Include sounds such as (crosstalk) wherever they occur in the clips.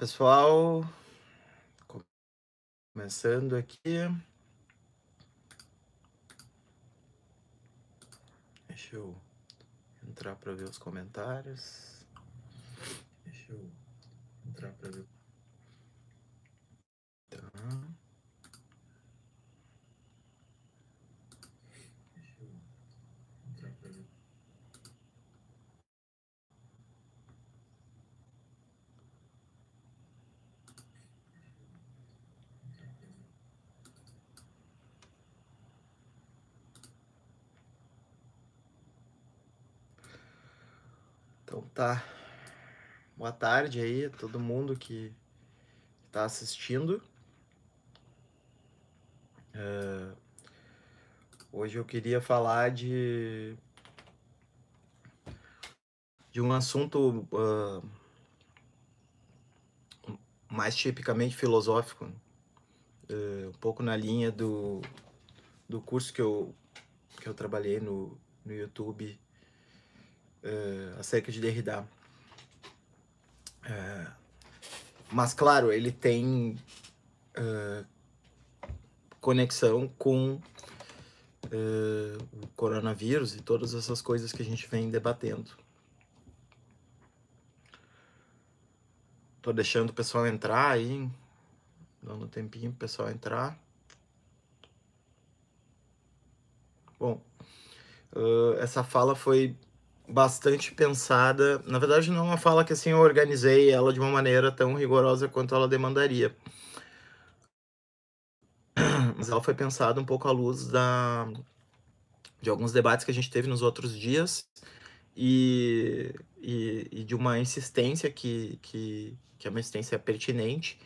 Pessoal, começando aqui. Deixa eu entrar para ver os comentários. Deixa eu entrar para ver. Tá. Deixa eu entrar para ver. Então tá. Boa tarde aí a todo mundo que está assistindo. É, Hoje eu queria falar de de um assunto ah, mais tipicamente filosófico? É, um pouco na linha do, do curso que eu, que eu trabalhei no, no YouTube é, acerca de Derrida. É, mas, claro, ele tem é, conexão com o coronavírus e todas essas coisas que a gente vem debatendo. Tô deixando o pessoal entrar aí, dando um tempinho pro pessoal entrar. Bom, essa fala foi bastante pensada. Na verdade, não é uma fala que assim eu organizei ela de uma maneira tão rigorosa quanto ela demandaria. (clears throat) Mas ela foi pensada um pouco à luz da, de alguns debates que a gente teve nos outros dias e, e, e de uma insistência que, que, que é uma insistência pertinente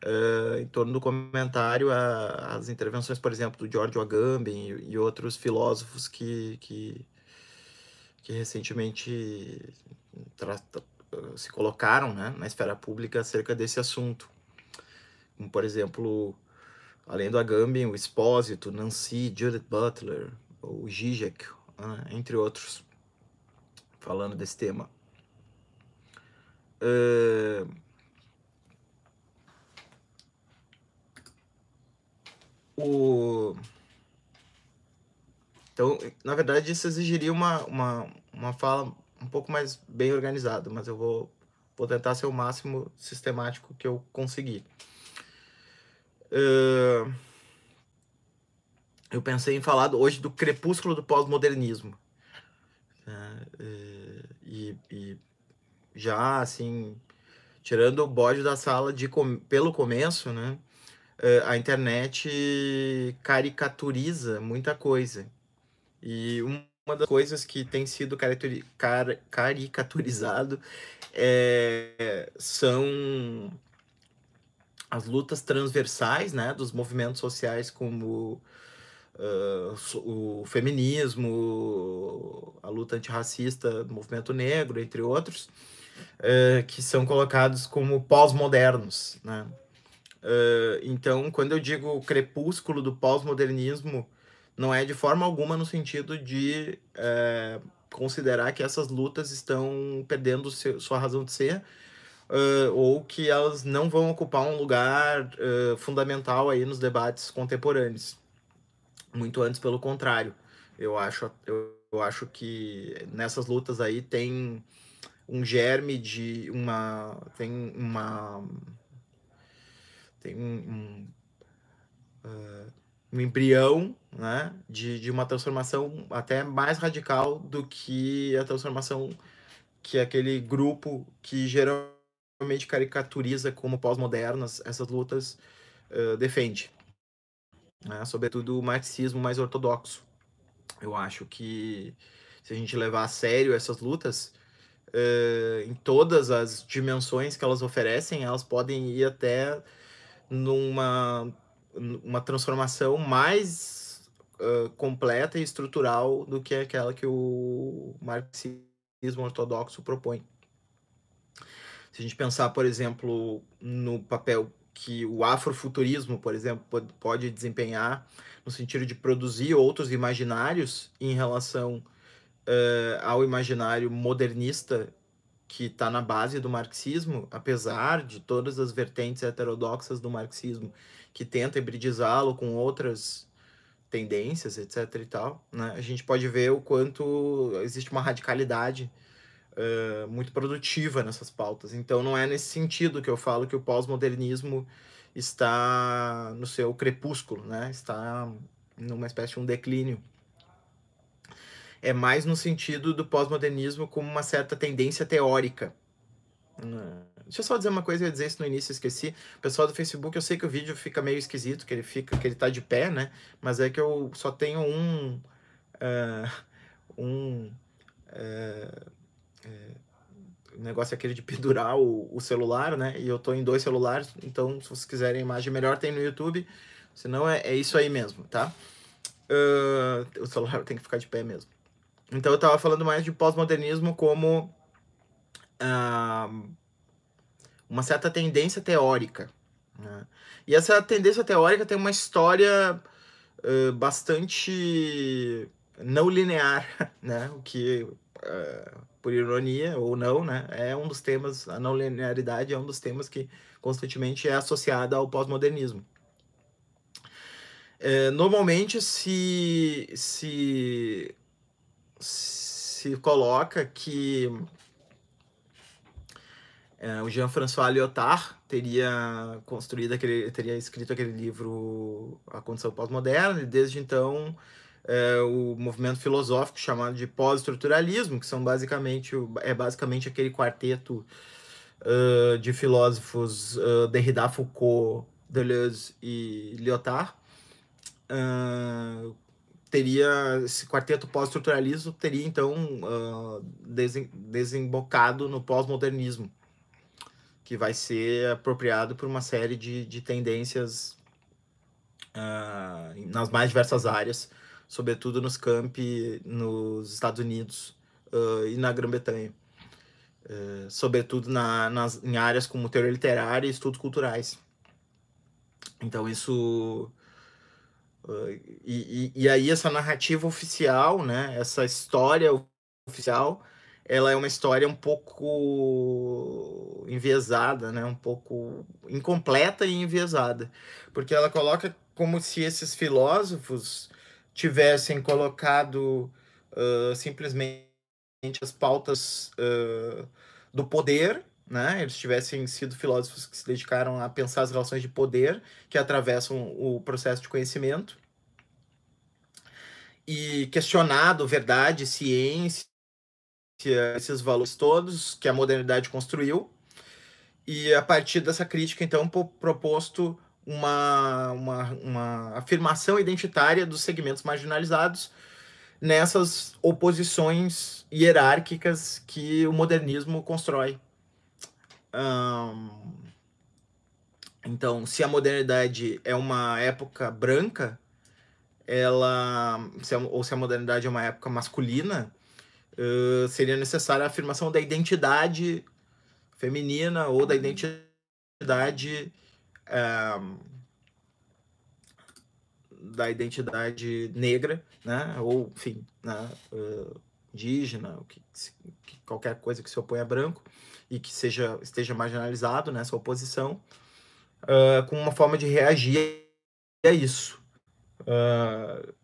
eh, em torno do comentário às intervenções, por exemplo, do Giorgio Agamben e, e outros filósofos que, que, que recentemente se colocaram né, na esfera pública acerca desse assunto. Como, por exemplo, além do Agamben, o Espósito, Nancy, Judith Butler, o Zizek, né, entre outros, falando desse tema. Eh, o... Então, na verdade, isso exigiria uma, uma, uma fala um pouco mais bem organizada, mas eu vou, vou tentar ser o máximo sistemático que eu conseguir. Eh, eu pensei em falar hoje do crepúsculo do pós-modernismo. né? Eh, e, e já, assim, tirando o bode da sala de com- pelo começo, né? eh, a internet caricaturiza muita coisa. E uma das coisas que tem sido car- caricaturizado é, são as lutas transversais, né, dos movimentos sociais como so- o feminismo, a luta antirracista movimento negro, entre outros, eh, que são colocados como pós-modernos, né? Eh, então, quando eu digo crepúsculo do pós-modernismo, não é de forma alguma no sentido de eh, considerar que essas lutas estão perdendo seu- sua razão de ser, eh, ou que elas não vão ocupar um lugar eh, fundamental aí nos debates contemporâneos. Muito antes, pelo contrário. Eu acho, eu, eu acho que nessas lutas aí tem um germe de uma. Tem uma. Tem um, um, ah, um embrião né, de, de uma transformação até mais radical do que a transformação que aquele grupo que geralmente caricaturiza como pós-modernas essas lutas ah, defende. Né? Sobretudo o marxismo mais ortodoxo. Eu acho que se a gente levar a sério essas lutas, eh, em todas as dimensões que elas oferecem, elas podem ir até numa uma transformação mais ah, completa e estrutural do que aquela que o marxismo ortodoxo propõe. Se a gente pensar, por exemplo, no papel que o afrofuturismo, por exemplo, pode- desempenhar no sentido de produzir outros imaginários em relação eh, ao imaginário modernista que está na base do marxismo, apesar de todas as vertentes heterodoxas do marxismo que tenta hibridizá-lo com outras tendências, etc. e tal, né? a gente pode ver o quanto existe uma radicalidade uh, muito produtiva nessas pautas. Então, não é nesse sentido que eu falo que o pós-modernismo está no seu crepúsculo, né? está numa espécie de um declínio é mais no sentido do pós-modernismo como uma certa tendência teórica. Hum, deixa eu só dizer uma coisa, eu ia dizer isso no início, esqueci. Pessoal do Facebook, eu sei que o vídeo fica meio esquisito, que ele fica, que ele tá de pé, né? Mas é que eu só tenho um. Uh, um. Uh, o negócio é aquele de pendurar o, o, celular, né? E eu tô em dois celulares, então se vocês quiserem imagem melhor, tem no YouTube. Senão é, é isso aí mesmo, tá? Uh, o celular (laughs) tem que ficar de pé mesmo. Então eu estava falando mais de pós-modernismo como uh, uma certa tendência teórica. Né? E essa tendência teórica tem uma história uh, bastante não linear, (laughs) né? o que, uh, por ironia ou não, né? é um dos temas, a não linearidade é um dos temas que constantemente é associada ao pós-modernismo. É, normalmente se, se se coloca que é, o Jean-François Lyotard teria construído aquele, teria escrito aquele livro A Condição Pós-Moderna, e desde então é, o movimento filosófico chamado de pós-estruturalismo, que são basicamente é basicamente aquele quarteto uh, de filósofos uh, Derrida, Foucault, Deleuze e Lyotard, uh, teria esse quarteto pós-estruturalismo teria então uh, desembocado no pós-modernismo que vai ser apropriado por uma série de, de tendências uh, nas mais diversas áreas, sobretudo nos campi nos Estados Unidos uh, e na Grã-Bretanha, sobretudo na, nas, em áreas como teoria literária e estudos culturais. Então isso e, e, e, aí essa narrativa oficial, né, essa história oficial, ela é uma história um pouco enviesada, né, um pouco incompleta e enviesada, porque ela coloca como se esses filósofos tivessem colocado uh, simplesmente as pautas uh, do poder né? Eles tivessem sido filósofos que se dedicaram a pensar as relações de poder que atravessam o processo de conhecimento e questionado verdade, ciência, esses valores todos que a modernidade construiu. E a partir dessa crítica então proposto uma, uma, uma afirmação identitária dos segmentos marginalizados nessas oposições hierárquicas que o modernismo constrói. Então, se a modernidade é uma época branca, ela, se a, ou se a modernidade é uma época masculina, uh, seria necessária a afirmação da identidade feminina ou da identidade da identidade negra, né? Ou, enfim, né? Uh, indígena, que, que, qualquer coisa que se oponha a branco e que seja esteja marginalizado nessa oposição, uh, com uma forma de reagir a isso. Uh,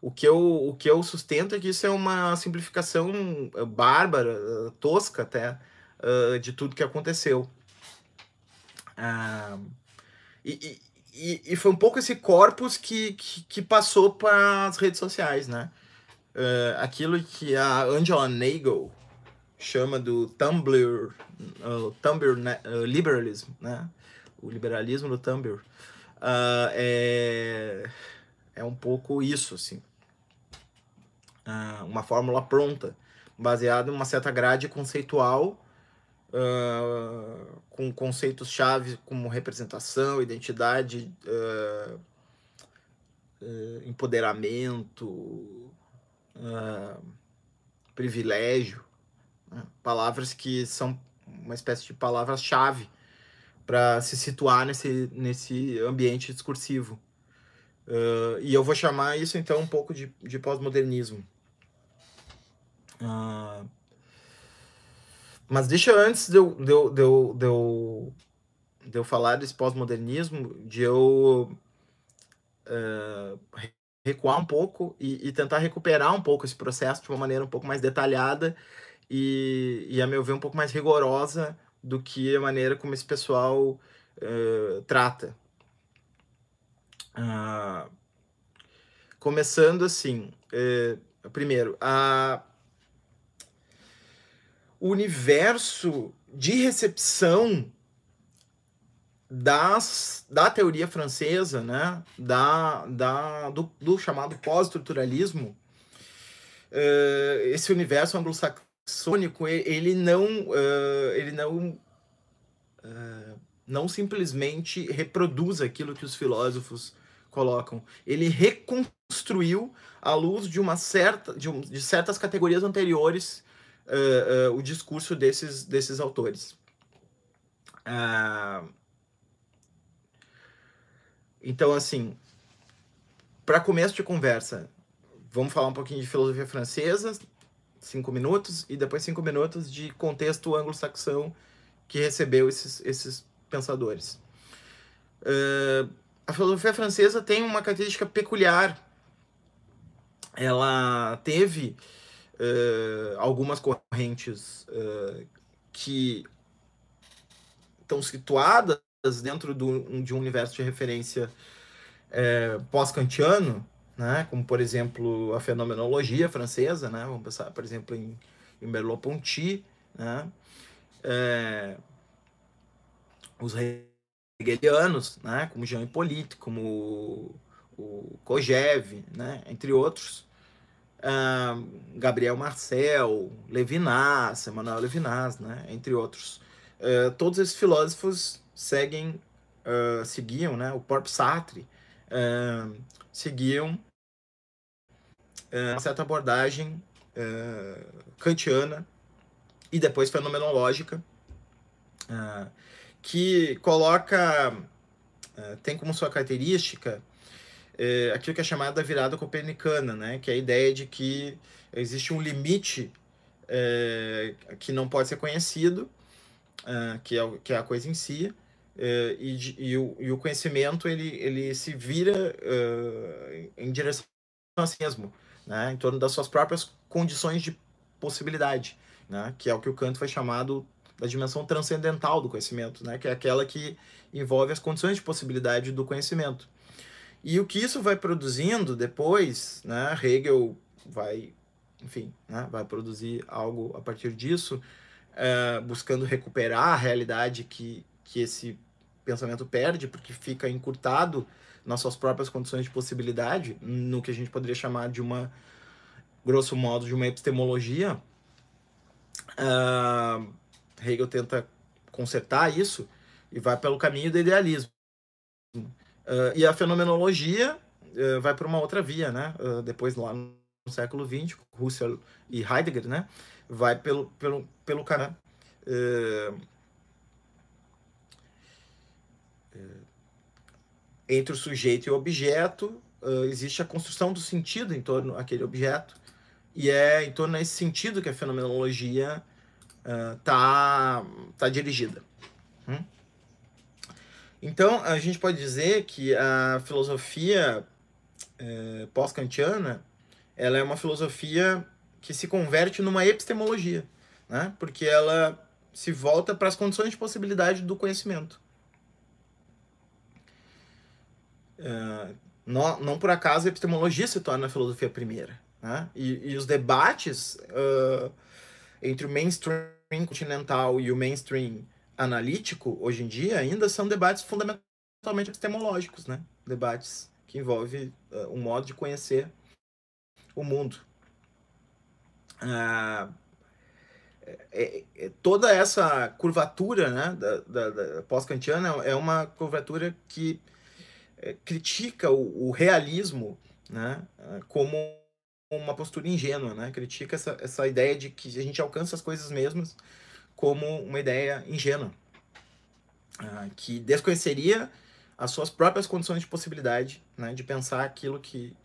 o que, eu, o que eu sustento é que isso é uma simplificação bárbara, tosca até, uh, de tudo que aconteceu. E, e, e, foi um pouco esse corpus que, que, que passou para as redes sociais, né? aquilo que a Angela Nagel, chama do Tumblr, uh, Tumblr uh, liberalism, né? O liberalismo do Tumblr uh, é, é um pouco isso, assim. Uh, uma fórmula pronta, baseada em uma certa grade conceitual, uh, com conceitos-chave como representação, identidade, uh, empoderamento, privilégio, né? Palavras que são uma espécie de palavras-chave para se situar nesse, nesse ambiente discursivo. Uh, e eu vou chamar isso então um pouco de, de pós-modernismo. Uh, mas deixa antes de eu, de eu, de eu, de eu, de eu falar desse pós-modernismo, de eu uh, recuar um pouco e, e, tentar recuperar um pouco esse processo de uma maneira um pouco mais detalhada e, e a meu ver, um pouco mais rigorosa do que a maneira como esse pessoal uh, trata. Uh, começando assim, uh, primeiro, a, o universo de recepção das, da teoria francesa, né, da, da, do, do chamado pós-estruturalismo, uh, esse universo anglo-saxônico, ele não, uh, ele não, uh, não simplesmente reproduz aquilo que os filósofos colocam, ele reconstruiu à luz de uma certa, de, um, de certas categorias anteriores o discurso desses, desses autores. Uh, então, assim, para começo de conversa, vamos falar um pouquinho de filosofia francesa, cinco minutos, e depois cinco minutos de contexto anglo-saxão que recebeu esses, esses pensadores. Uh, a filosofia francesa tem uma característica peculiar. Ela teve uh, algumas correntes uh, que estão situadas dentro do, de um universo de referência é, pós-kantiano, né? como, por exemplo, a fenomenologia francesa, né? vamos pensar, por exemplo, em, em Merleau-Ponty, né? Os hegelianos, né? como Jean Hippolyte, como o, o né? entre outros, Gabriel Marcel, Levinas, Emmanuel Levinas, né? entre outros. Uh, todos esses filósofos seguem, uh, seguiam, né, o próprio Sartre, uh, seguiam uma certa abordagem kantiana e depois fenomenológica, que coloca, tem como sua característica aquilo que é chamado da virada copernicana, né, que é a ideia de que existe um limite que não pode ser conhecido, que, é, que é a coisa em si, Uh, e, e, o, e, o, conhecimento ele, ele se vira uh, em direção a si mesmo, né? em torno das suas próprias condições de possibilidade, né? que é o que o Kant foi chamado da dimensão transcendental do conhecimento, né? que é aquela que envolve as condições de possibilidade do conhecimento. E o que isso vai produzindo depois, né? Hegel vai, enfim, né? vai produzir algo a partir disso, uh, buscando recuperar a realidade que, que esse pensamento perde, porque fica encurtado nas suas próprias condições de possibilidade, no que a gente poderia chamar de uma, grosso modo, de uma epistemologia. Uh, Hegel tenta consertar isso e vai pelo caminho do idealismo. Uh, e a fenomenologia uh, vai para uma outra via, né? depois, lá no século XX, Husserl e Heidegger, né? Vai pelo, pelo, pelo canal. entre o sujeito e o objeto, uh, existe a construção do sentido em torno daquele objeto, e é em torno desse sentido que a fenomenologia está uh, tá dirigida. Hum? Então, a gente pode dizer que a filosofia uh, pós-kantiana ela é uma filosofia que se converte numa epistemologia, né? porque ela se volta para as condições de possibilidade do conhecimento. Uh, não, não por acaso a epistemologia se torna a filosofia primeira. Né? E, e os debates uh, entre o mainstream continental e o mainstream analítico, hoje em dia, ainda são debates fundamentalmente epistemológicos, né? debates que envolvem uh, um modo de conhecer o mundo. Uh, é, é, toda essa curvatura né, da, da, da pós-kantiana é uma curvatura que é, critica o, o, realismo né, como uma postura ingênua, né? critica essa, essa ideia de que a gente alcança as coisas mesmas como uma ideia ingênua, uh, que desconheceria as suas próprias condições de possibilidade né, de pensar aquilo que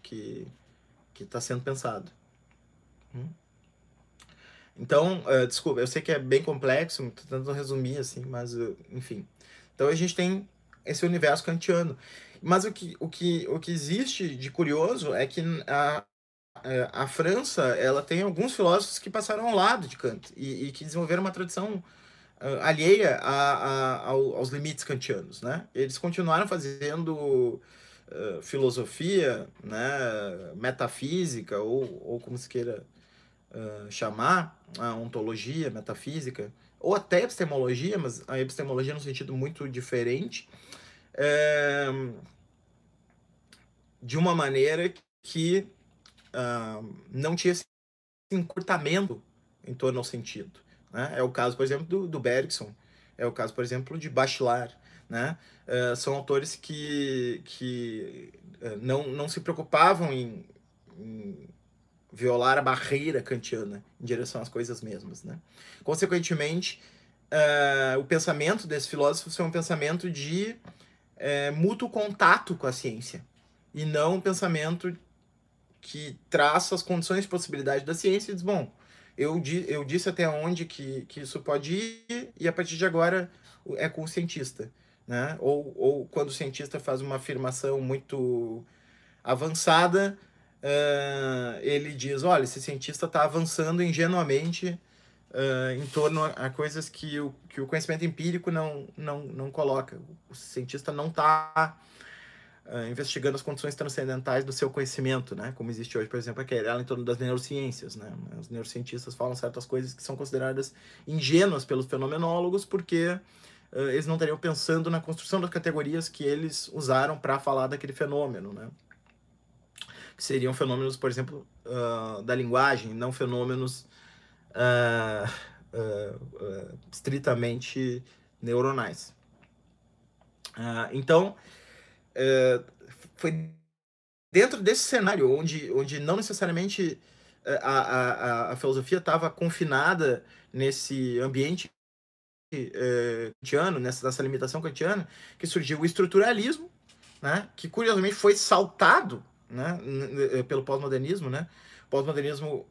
está tá sendo pensado. Hum? Então, uh, desculpa, eu sei que é bem complexo, tô tentando resumir assim, mas uh, enfim. Então a gente tem esse universo kantiano. Mas o que, o que, o que existe de curioso é que a, a França ela tem alguns filósofos que passaram ao lado de Kant e, e que desenvolveram uma tradição uh, alheia a, a, aos limites kantianos. Né? Eles continuaram fazendo uh, filosofia, né, metafísica, ou, ou como se queira uh, chamar, a ontologia, metafísica, ou até epistemologia, mas a epistemologia num sentido muito diferente, é, de uma maneira que uh, não tinha esse encurtamento em torno ao sentido. Né? É o caso, por exemplo, do, do Bergson, é o caso, por exemplo, de Bachelard. Né? Uh, são autores que, que uh, não, não se preocupavam em, em violar a barreira kantiana em direção às coisas mesmas. Né? Consequentemente, uh, o pensamento desses filósofos foi um pensamento de uh, mútuo contato com a ciência, e não um pensamento que traça as condições de possibilidade da ciência e diz, bom, eu, di eu disse até onde que, que isso pode ir, e a partir de agora é com o cientista. Né? Ou, ou quando o cientista faz uma afirmação muito avançada, uh, ele diz: olha, esse cientista está avançando ingenuamente uh, em torno a, coisas que o, que o conhecimento empírico não, não, não coloca. O cientista não está uh, ah, investigando as condições transcendentais do seu conhecimento, né? como existe hoje, por exemplo, aquela em torno das neurociências. Né? Os neurocientistas falam certas coisas que são consideradas ingênuas pelos fenomenólogos, porque eles não estariam pensando na construção das categorias que eles usaram para falar daquele fenômeno. Né? que seriam fenômenos, por exemplo, uh, da linguagem, não fenômenos uh, uh, estritamente neuronais. então, eh, foi dentro desse cenário, onde, onde não necessariamente eh, a, a, a filosofia estava confinada nesse ambiente eh, kantiano, nessa, nessa limitação kantiana, que surgiu o estruturalismo, né, que curiosamente foi saltado né, pelo pós-modernismo, né? O pós-modernismo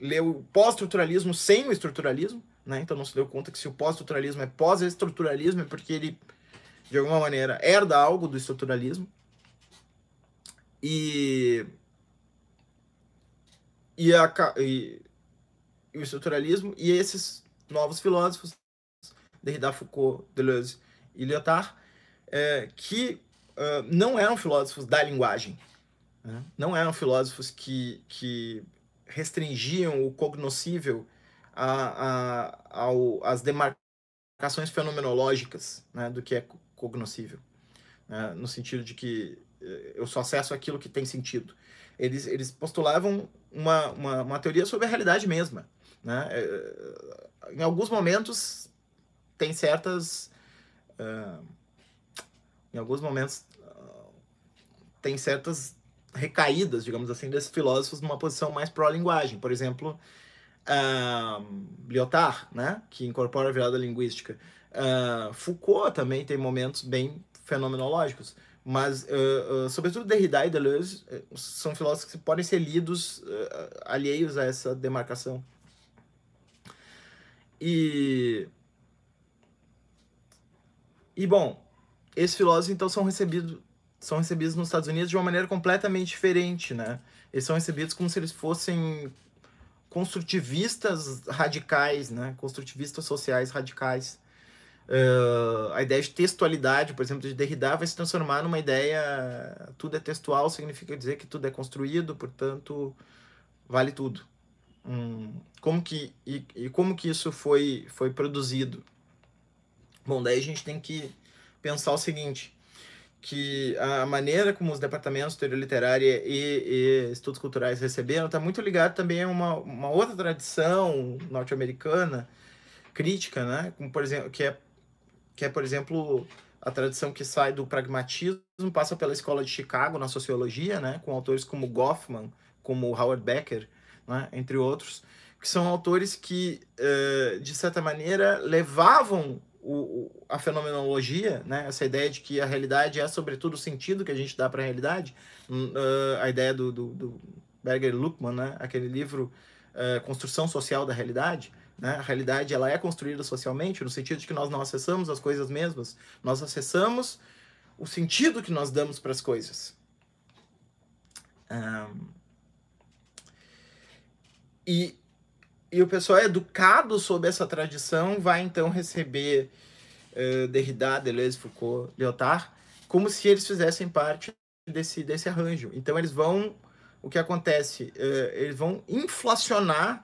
leu o pós-estruturalismo sem o estruturalismo, né? Então não se deu conta que se o pós-estruturalismo é pós-estruturalismo é porque ele de alguma maneira herda algo do estruturalismo. E e, a, e, e o estruturalismo e esses novos filósofos Derrida, Foucault, Deleuze e Lyotard, é, que uh, não eram filósofos da linguagem, né? Não eram filósofos que, que restringiam o cognoscível a, a, ao, às demarcações fenomenológicas né, do que é cognoscível, né, no sentido de que eh, eu só acesso aquilo que tem sentido. Eles, eles postulavam uma, uma, uma teoria sobre a realidade mesma. Né? Eh, em alguns momentos, tem certas. Uh, em alguns momentos, uh, tem certas recaídas, digamos assim, desses filósofos numa posição mais pró-linguagem. Por exemplo, uh, Lyotard, né, que incorpora a virada linguística. Uh, Foucault também tem momentos bem fenomenológicos, mas, uh, uh, sobretudo, Derrida e Deleuze são filósofos que podem ser lidos alheios a essa demarcação. E, e bom, esses filósofos, então, são recebidos são recebidos nos Estados Unidos de uma maneira completamente diferente, né? Eles são recebidos como se eles fossem construtivistas radicais, né? Construtivistas sociais radicais. Uh, a ideia de textualidade, por exemplo, de Derrida vai se transformar numa ideia tudo é textual, significa dizer que tudo é construído, portanto, vale tudo. Hum, como que, e, e como que isso foi, foi produzido? Bom, daí a gente tem que pensar o seguinte, que a maneira como os departamentos de teoria literária e, e estudos culturais receberam está muito ligado também a uma, uma outra tradição norte-americana crítica, né? Como, por exemplo, que é, que é, por exemplo, a tradição que sai do pragmatismo, passa pela escola de Chicago na sociologia, né? Com autores como Goffman, como Howard Becker, né? entre outros, que são autores que, uh, de certa maneira, levavam o, a fenomenologia, né? essa ideia de que a realidade é, sobretudo, o sentido que a gente dá para a realidade, uh, a ideia do, do, do Berger Luckmann, né? aquele livro uh, construção social da realidade. Né? A realidade ela é construída socialmente, no sentido de que nós não acessamos as coisas mesmas, nós acessamos o sentido que nós damos para as coisas. Um, e, e o pessoal educado sob essa tradição vai então receber uh, Derrida, Deleuze, Foucault, Lyotard, como se eles fizessem parte desse, desse arranjo. Então eles vão, o que acontece? Uh, eles vão inflacionar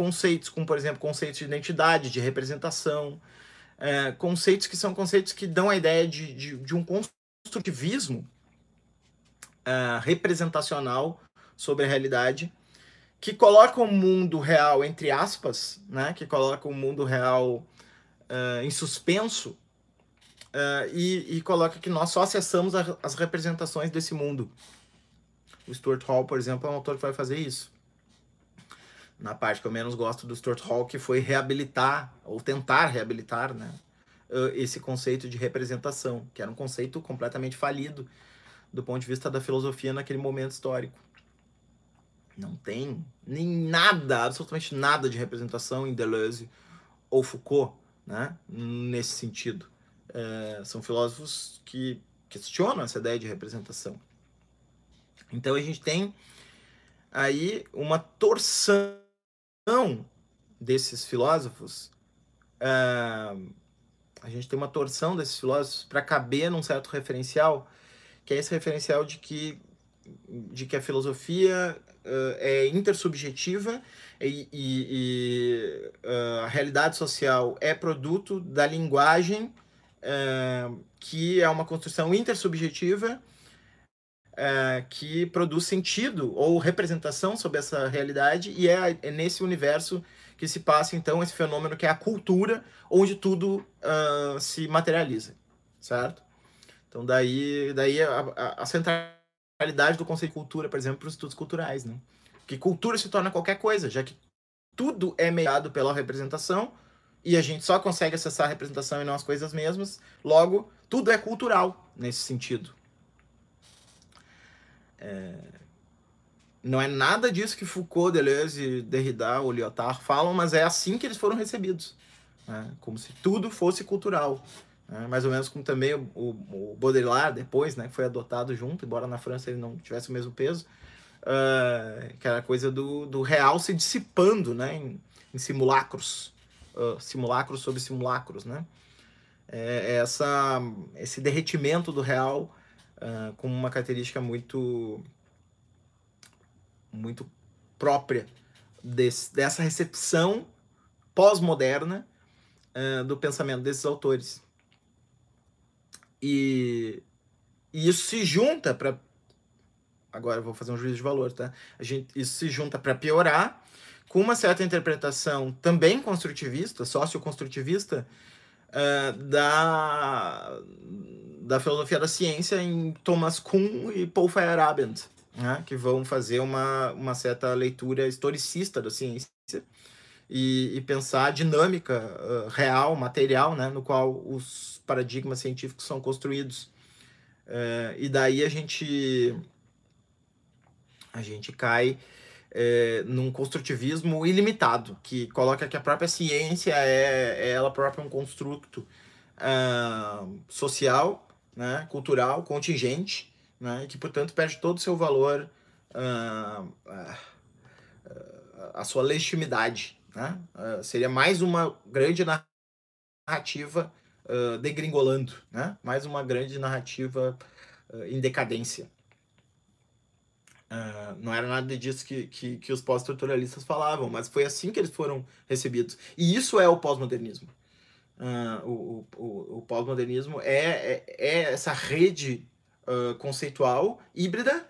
conceitos, como por exemplo conceitos de identidade, de representação, uh, conceitos que são conceitos que dão a ideia de, de, de um construtivismo representacional sobre a realidade que coloca o mundo real entre aspas, né? Que coloca o mundo real uh, em suspenso uh, e, e, coloca que nós só acessamos a, as representações desse mundo. O Stuart Hall, por exemplo, é um autor que vai fazer isso. Na parte que eu menos gosto do Stuart Hall, que foi reabilitar, ou tentar reabilitar, né? Uh, esse conceito de representação, que era um conceito completamente falido do ponto de vista da filosofia naquele momento histórico. Não tem nem nada, absolutamente nada de representação em Deleuze ou Foucault, né? nesse sentido. É, são filósofos que questionam essa ideia de representação. Então a gente tem aí uma torção desses filósofos. É, a gente tem uma torção desses filósofos para caber num certo referencial, que é esse referencial de que, de que a filosofia uh, é intersubjetiva e, e, e uh, a realidade social é produto da linguagem uh, que é uma construção intersubjetiva que produz sentido ou representação sobre essa realidade e é, é, nesse universo que se passa então esse fenômeno que é a cultura onde tudo se materializa, certo? Então daí, daí a, a, a centralidade do conceito de cultura, por exemplo, para os estudos culturais, né? Que cultura se torna qualquer coisa, já que tudo é mediado pela representação e a gente só consegue acessar a representação e não as coisas mesmas. Logo, tudo é cultural nesse sentido. É... Não é nada disso que Foucault, Deleuze, Derrida ou Lyotard falam, mas é assim que eles foram recebidos. Né? Como se tudo fosse cultural. Né? Mais ou menos como também o, o, Baudrillard, depois, né, que foi adotado junto, embora na França ele não tivesse o mesmo peso, uh, que era a coisa do, do real se dissipando né, em, em simulacros, uh, simulacros sobre simulacros. Né? É, é essa, esse derretimento do real uh, como uma característica muito, muito própria desse, dessa recepção pós-moderna uh, do pensamento desses autores. E, e isso se junta para. Agora eu vou fazer um juízo de valor, tá? A gente, isso se junta para piorar com uma certa interpretação também construtivista, socioconstrutivista, uh, da, da filosofia da ciência em Thomas Kuhn e Paul Feyerabend, né? que vão fazer uma, uma certa leitura historicista da ciência e, e pensar a dinâmica uh, real, material, né, no qual os paradigmas científicos são construídos. Uh, e daí a gente a gente cai é, num construtivismo ilimitado, que coloca que a própria ciência é, é ela própria um construto uh, social, né, cultural, contingente, né, que, portanto, perde todo o seu valor, uh, uh, a sua legitimidade. Né? Uh, seria mais uma grande narrativa uh, degringolando, né? mais uma grande narrativa uh, em decadência. não era nada disso que, que, que os pós-estruturalistas falavam, mas foi assim que eles foram recebidos. E isso é o pós-modernismo. O, o, o pós-modernismo é, é, é, essa rede conceitual híbrida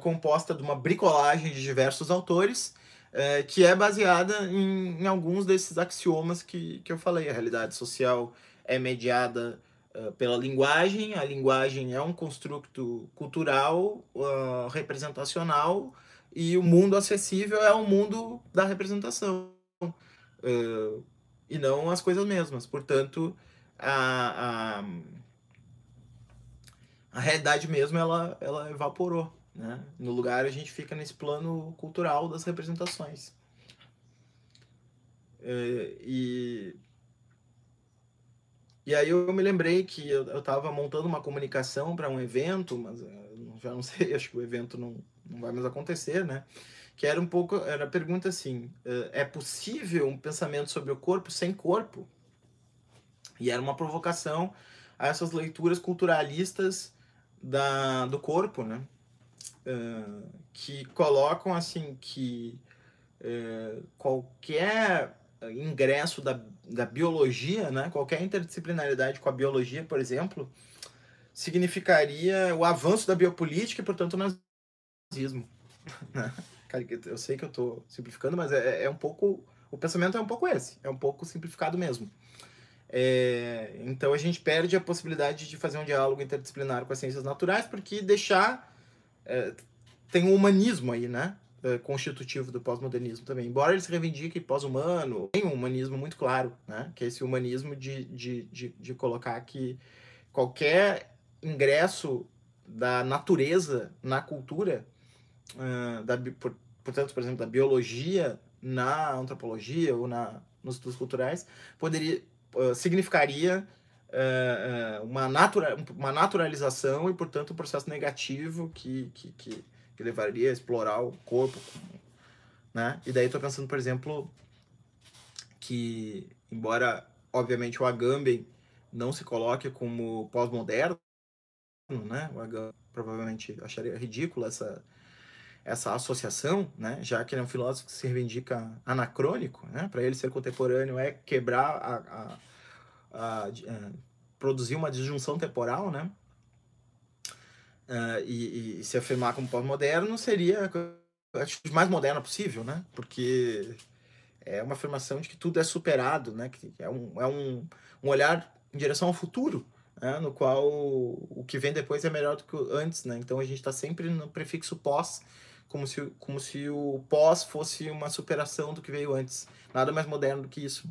composta de uma bricolagem de diversos autores que é baseada em, em, alguns desses axiomas que, que eu falei. A realidade social é mediada uh, pela linguagem, a linguagem é um construto cultural, uh, representacional, e o mundo acessível é o mundo da representação, uh, e não as coisas mesmas. Portanto, a, a, a realidade mesmo ela, ela evaporou. Né? No lugar, a gente fica nesse plano cultural das representações. Uh, e, e aí eu me lembrei que eu estava montando uma comunicação para um evento, mas uh, já não sei, (laughs) acho que o evento não, não vai mais acontecer, né? Que era um pouco, era a pergunta assim, uh, é possível um pensamento sobre o corpo sem corpo? E era uma provocação a essas leituras culturalistas da, do corpo, né? Uh, que colocam assim que uh, qualquer ingresso da, da biologia, né? Qualquer interdisciplinaridade com a biologia, por exemplo, significaria o avanço da biopolítica e, portanto, o nazismo. Né? Eu sei que eu estou simplificando, mas é, é um pouco. O pensamento é um pouco esse, é um pouco simplificado mesmo. É, então a gente perde a possibilidade de fazer um diálogo interdisciplinar com as ciências naturais, porque deixar. É, tem um humanismo aí, né? É, constitutivo do pós-modernismo também. Embora ele se reivindique pós-humano, tem um humanismo muito claro, né? Que é esse humanismo de, de, de, de colocar que qualquer ingresso da natureza na cultura, uh, da, por, portanto, por exemplo, da biologia na antropologia ou na, nos estudos culturais, poderia uh, significaria uh, uma, natura, uma naturalização e, portanto, um processo negativo que, que, que, que levaria a explorar o corpo. Né? E daí estou pensando, por exemplo, que, embora, obviamente, o Agamben não se coloque como pós-moderno, né? O Agamben provavelmente acharia ridícula essa, essa associação, né? já que ele é um filósofo que se reivindica anacrônico, né? para ele ser contemporâneo é quebrar a, a, a, a é, produzir uma disjunção temporal, né? Uh, e, e, se afirmar como pós-moderno seria a atitude mais moderna possível, né? Porque é uma afirmação de que tudo é superado, né? Que é um, é um, um olhar em direção ao futuro, né? no qual o que vem depois é melhor do que antes, né? Então a gente está sempre no prefixo pós, como se, como se o pós fosse uma superação do que veio antes. Nada mais moderno do que isso.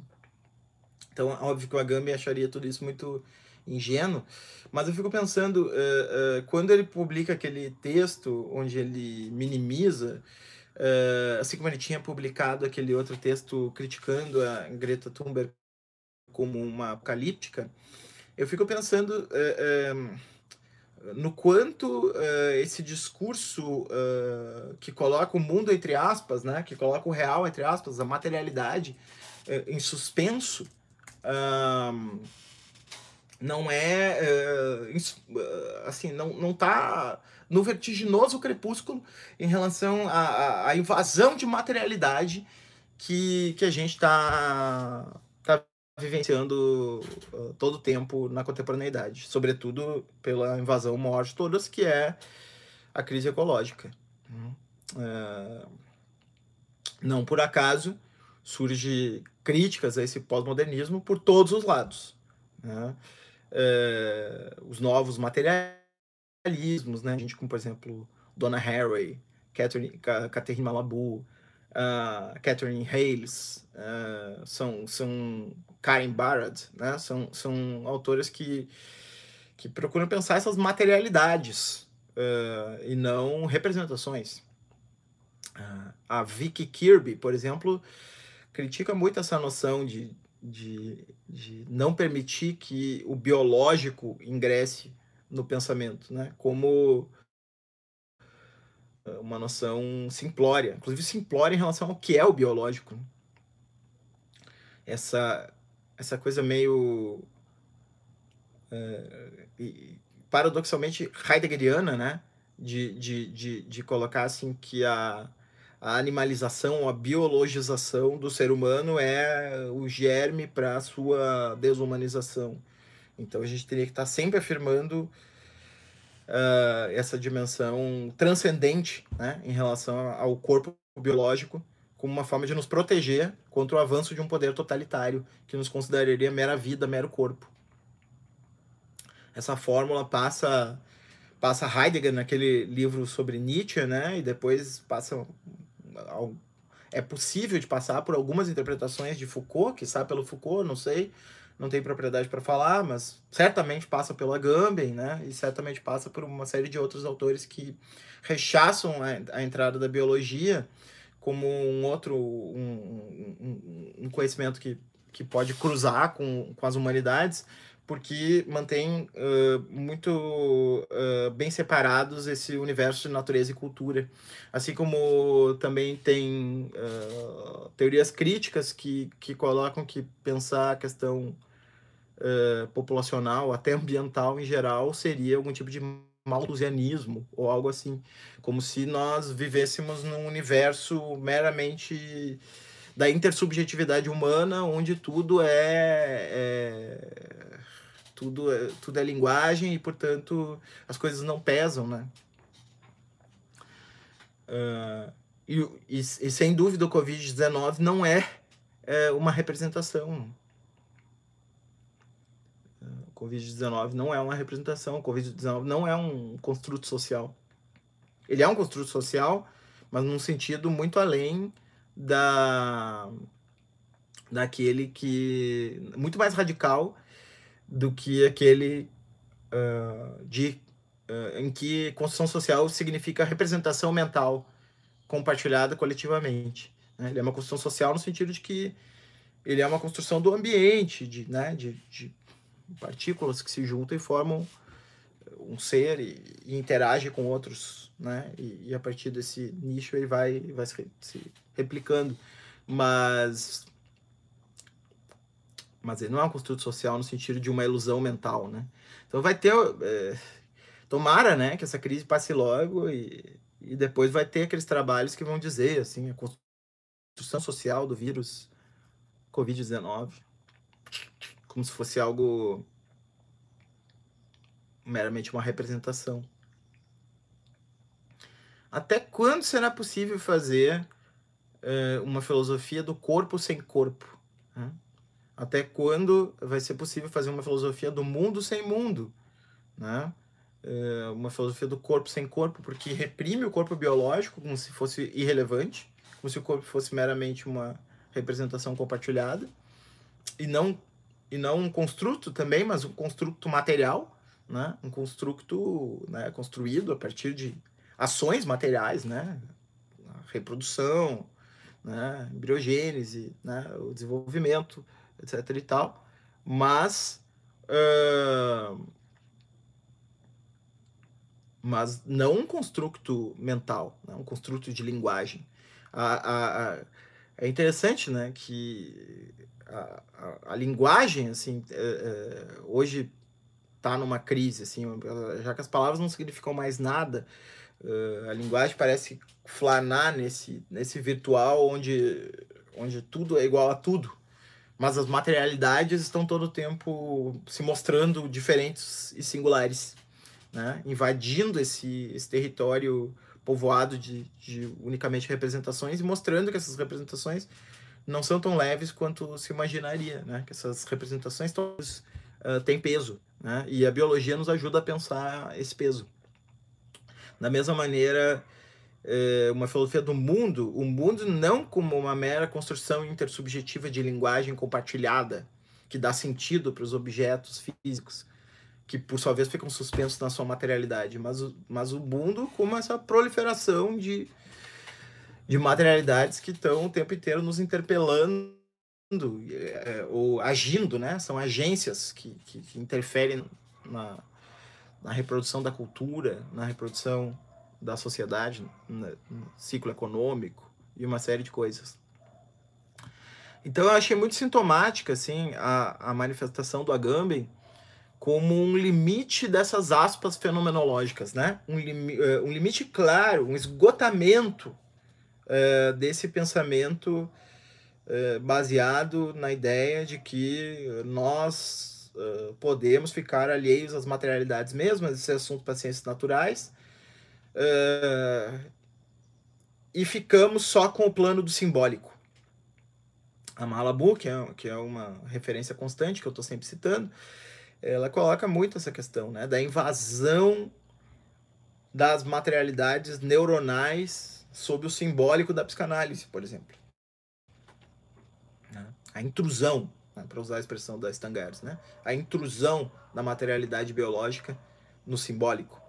Então, óbvio que o Agamben acharia tudo isso muito ingênuo, mas eu fico pensando, uh, uh, quando ele publica aquele texto onde ele minimiza, uh, assim como ele tinha publicado aquele outro texto criticando a Greta Thunberg como uma apocalíptica, eu fico pensando no quanto esse discurso que coloca o mundo entre aspas, né, que coloca o real entre aspas, a materialidade em suspenso, não é, assim não não está no vertiginoso crepúsculo em relação à, invasão de materialidade que, que a gente está tá vivenciando uh, todo o tempo na contemporaneidade, sobretudo pela invasão maior de todas, que é a crise ecológica. Uh, não por acaso surge críticas a esse pós-modernismo por todos os lados. Né? uh, os novos materialismos, né? A gente como, por exemplo, Donna Haraway, Catherine, Catherine Malabu, uh, Catherine Hales, uh, são, são Karen Barrett, né? São, são autoras que, que procuram pensar essas materialidades uh, e não representações. A Vicky Kirby, por exemplo, critica muito essa noção de, de, de não permitir que o biológico ingresse no pensamento, né? Como uma noção simplória, inclusive simplória em relação ao que é o biológico. Né? Essa, essa coisa meio é, paradoxalmente heideggeriana, né? De, de, de, de colocar assim que a, a animalização, a biologização do ser humano é o germe para a sua desumanização. Então a gente teria que estar tá sempre afirmando uh, essa dimensão transcendente né, em relação ao corpo biológico como uma forma de nos proteger contra o avanço de um poder totalitário que nos consideraria mera vida, mero corpo. Essa fórmula passa passa Heidegger naquele livro sobre Nietzsche, né? E depois passa é possível de passar por algumas interpretações de Foucault, que sabe pelo Foucault, não sei, não tem propriedade para falar, mas certamente passa pelo Agamben, né? E certamente passa por uma série de outros autores que rechaçam a, a entrada da biologia como um outro um, um, um conhecimento que, que pode cruzar com, com as humanidades, porque mantém uh, muito uh, bem separados esse universo de natureza e cultura. Assim como também tem uh, teorias críticas que, que colocam que pensar a questão populacional, até ambiental em geral, seria algum tipo de malthusianismo ou algo assim. Como se nós vivêssemos num universo meramente da intersubjetividade humana, onde tudo é, é tudo é, tudo é linguagem e, portanto, as coisas não pesam, né? Uh, e, e, e, sem dúvida o Covid-19 não é, é, uma representação. O Covid-19 não é uma representação, o Covid-19 não é um construto social. Ele é um construto social, mas num sentido muito além da daquele que muito mais radical do que aquele uh, de uh, em que construção social significa representação mental compartilhada coletivamente. Né? Ele é uma construção social no sentido de que ele é uma construção do ambiente, de, né, de, de partículas que se juntam e formam um ser e, e interage com outros, né? E, e, a partir desse nicho ele vai, vai se, se replicando. Mas mas ele não é um construto social no sentido de uma ilusão mental, né? Então vai ter, é, tomara, né, que essa crise passe logo e, e depois vai ter aqueles trabalhos que vão dizer, assim, a construção social do vírus Covid-19, como se fosse algo meramente uma representação. Até quando será possível fazer é, uma filosofia do corpo sem corpo? Né? Até quando vai ser possível fazer uma filosofia do mundo sem mundo, né? É uma filosofia do corpo sem corpo, porque reprime o corpo biológico como se fosse irrelevante, como se o corpo fosse meramente uma representação compartilhada, e não e não um construto também, mas um construto material, né? Um construto né, construído a partir de ações materiais, né? A reprodução, né? embriogênese, né? o desenvolvimento etc e tal, mas uh, mas não um construto mental, né? um construto de linguagem. A, a, a, é interessante, né, que a, linguagem, assim, é, é, hoje está numa crise, assim, já que as palavras não significam mais nada, uh, a linguagem parece flanar nesse, nesse virtual onde, onde tudo é igual a tudo, mas as materialidades estão todo o tempo se mostrando diferentes e singulares, né? invadindo esse, esse território povoado de, de unicamente representações e mostrando que essas representações não são tão leves quanto se imaginaria, né? que essas representações todas uh, têm peso, né? e a biologia nos ajuda a pensar esse peso. Da mesma maneira, é, uma filosofia do mundo, o mundo não como uma mera construção intersubjetiva de linguagem compartilhada, que dá sentido para os objetos físicos, que por sua vez ficam suspensos na sua materialidade, mas mas o mundo como essa proliferação de, de materialidades que estão o tempo inteiro nos interpelando é, ou agindo, né? São agências que, que, que interferem na, na reprodução da cultura, na reprodução da sociedade, no ciclo econômico e uma série de coisas. Então eu achei muito sintomática assim a, a manifestação do Agamben como um limite dessas aspas fenomenológicas, né? Um, limi uh, um limite claro, um esgotamento uh, desse pensamento uh, baseado na ideia de que nós podemos ficar alheios às materialidades mesmas, esse assunto para ciências naturais, Uh, e ficamos só com o plano do simbólico. A Malabu, que é, que é uma referência constante que eu estou sempre citando, ela coloca muito essa questão né, da invasão das materialidades neuronais sob o simbólico da psicanálise, por exemplo. Né? A intrusão, né, para usar a expressão da Stangers, né? a intrusão da materialidade biológica no simbólico.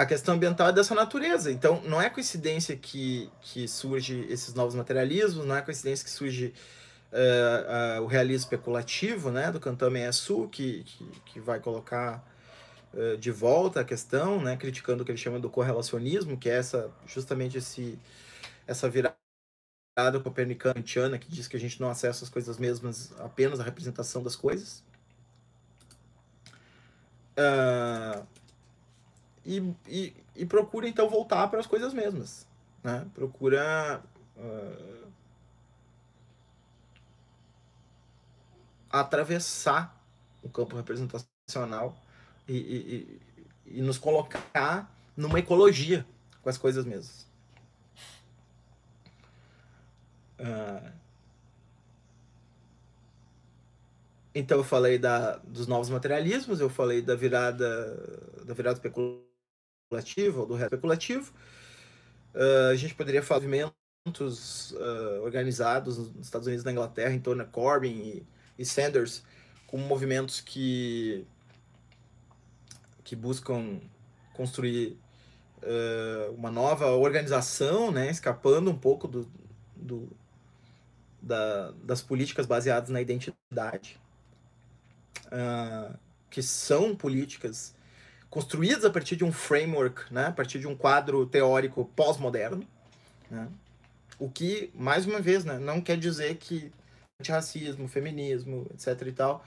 A questão ambiental é dessa natureza. Então, não é coincidência que, que surge esses novos materialismos, não é coincidência que surge uh, uh, o realismo especulativo, né, do Kantame Yasu, que, que, que vai colocar uh, de volta a questão, né, criticando o que ele chama do correlacionismo, que é essa, justamente esse, essa virada copernicana que diz que a gente não acessa as coisas mesmas, apenas a representação das coisas. Uh, e, e, procura então voltar para as coisas mesmas. Né? Procura uh, atravessar o campo representacional e, e, e, nos colocar numa ecologia com as coisas mesmas. Uh, então eu falei da, dos novos materialismos, eu falei da virada da virada especulativa especulativo ou do resto especulativo. Uh, a gente poderia falar de movimentos uh, organizados nos Estados Unidos e na Inglaterra em torno de Corbyn e, e Sanders como movimentos que que buscam construir uh, uma nova organização, né, escapando um pouco do, do da, das políticas baseadas na identidade, que são políticas construídas a partir de um framework, né, a partir de um quadro teórico pós-moderno, né, o que, mais uma vez, né, não quer dizer que antirracismo, feminismo, etc e tal,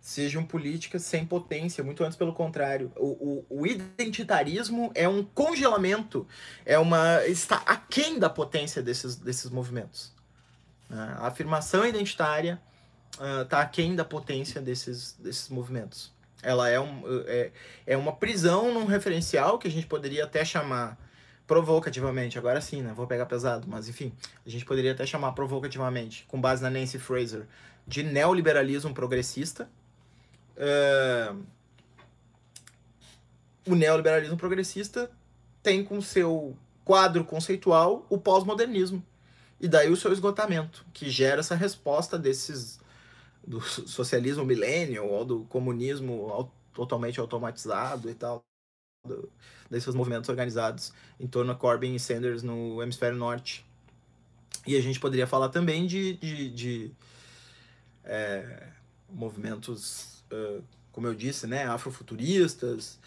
sejam políticas sem potência, muito antes pelo contrário. O, o, o, identitarismo é um congelamento, é uma está aquém da potência desses, desses movimentos. Né? A afirmação identitária está uh, aquém da potência desses, desses movimentos. Ela é, um, é, é uma prisão num referencial que a gente poderia até chamar provocativamente, agora sim, né? Vou pegar pesado, mas enfim, a gente poderia até chamar provocativamente, com base na Nancy Fraser, de neoliberalismo progressista. Uh, o neoliberalismo progressista tem com seu quadro conceitual o pós-modernismo. E daí o seu esgotamento, que gera essa resposta desses do socialismo millennial ou do comunismo totalmente automatizado e tal, do, desses movimentos organizados em torno a Corbyn e Sanders no hemisfério norte. E a gente poderia falar também de, de, de é, movimentos, uh, como eu disse, né, afrofuturistas,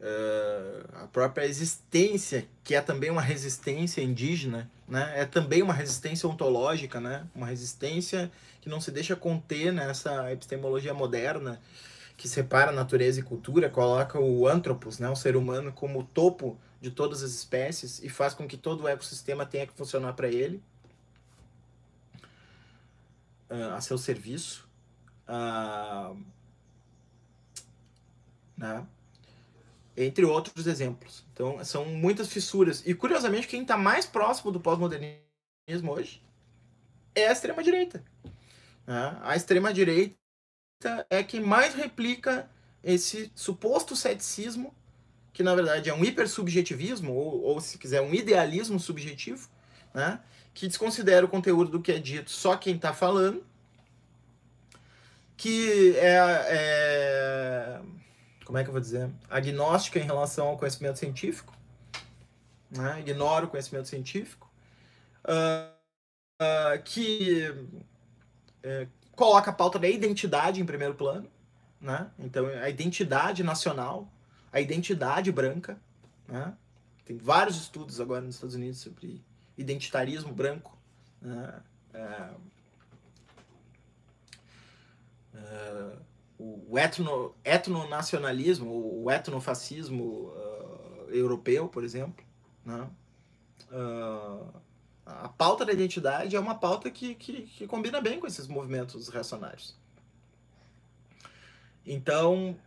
uh, a própria existência, que é também uma resistência indígena, né, é também uma resistência ontológica, né, uma resistência que não se deixa conter nessa epistemologia moderna que separa natureza e cultura, coloca o antropos, né, o ser humano, como o topo de todas as espécies e faz com que todo o ecossistema tenha que funcionar para ele, uh, a seu serviço. Uh, né? Entre outros exemplos. Então, são muitas fissuras. E, curiosamente, quem está mais próximo do pós-modernismo hoje é a extrema-direita. Né? A extrema-direita é quem mais replica esse suposto ceticismo, que na verdade é um hipersubjetivismo, ou, ou se quiser, um idealismo subjetivo, né? que desconsidera o conteúdo do que é dito só quem está falando, que é, é, como é que eu vou dizer, agnóstica em relação ao conhecimento científico, né? ignora o conhecimento científico, uh, uh, que é, coloca a pauta da identidade em primeiro plano, né? Então, a identidade nacional, a identidade branca, né? Tem vários estudos agora nos Estados Unidos sobre identitarismo branco, né? É, é, o etno, etnonacionalismo, o etnofascismo uh, europeu, por exemplo, né? Uh, a pauta da identidade é uma pauta que, que, que combina bem com esses movimentos reacionários. Então,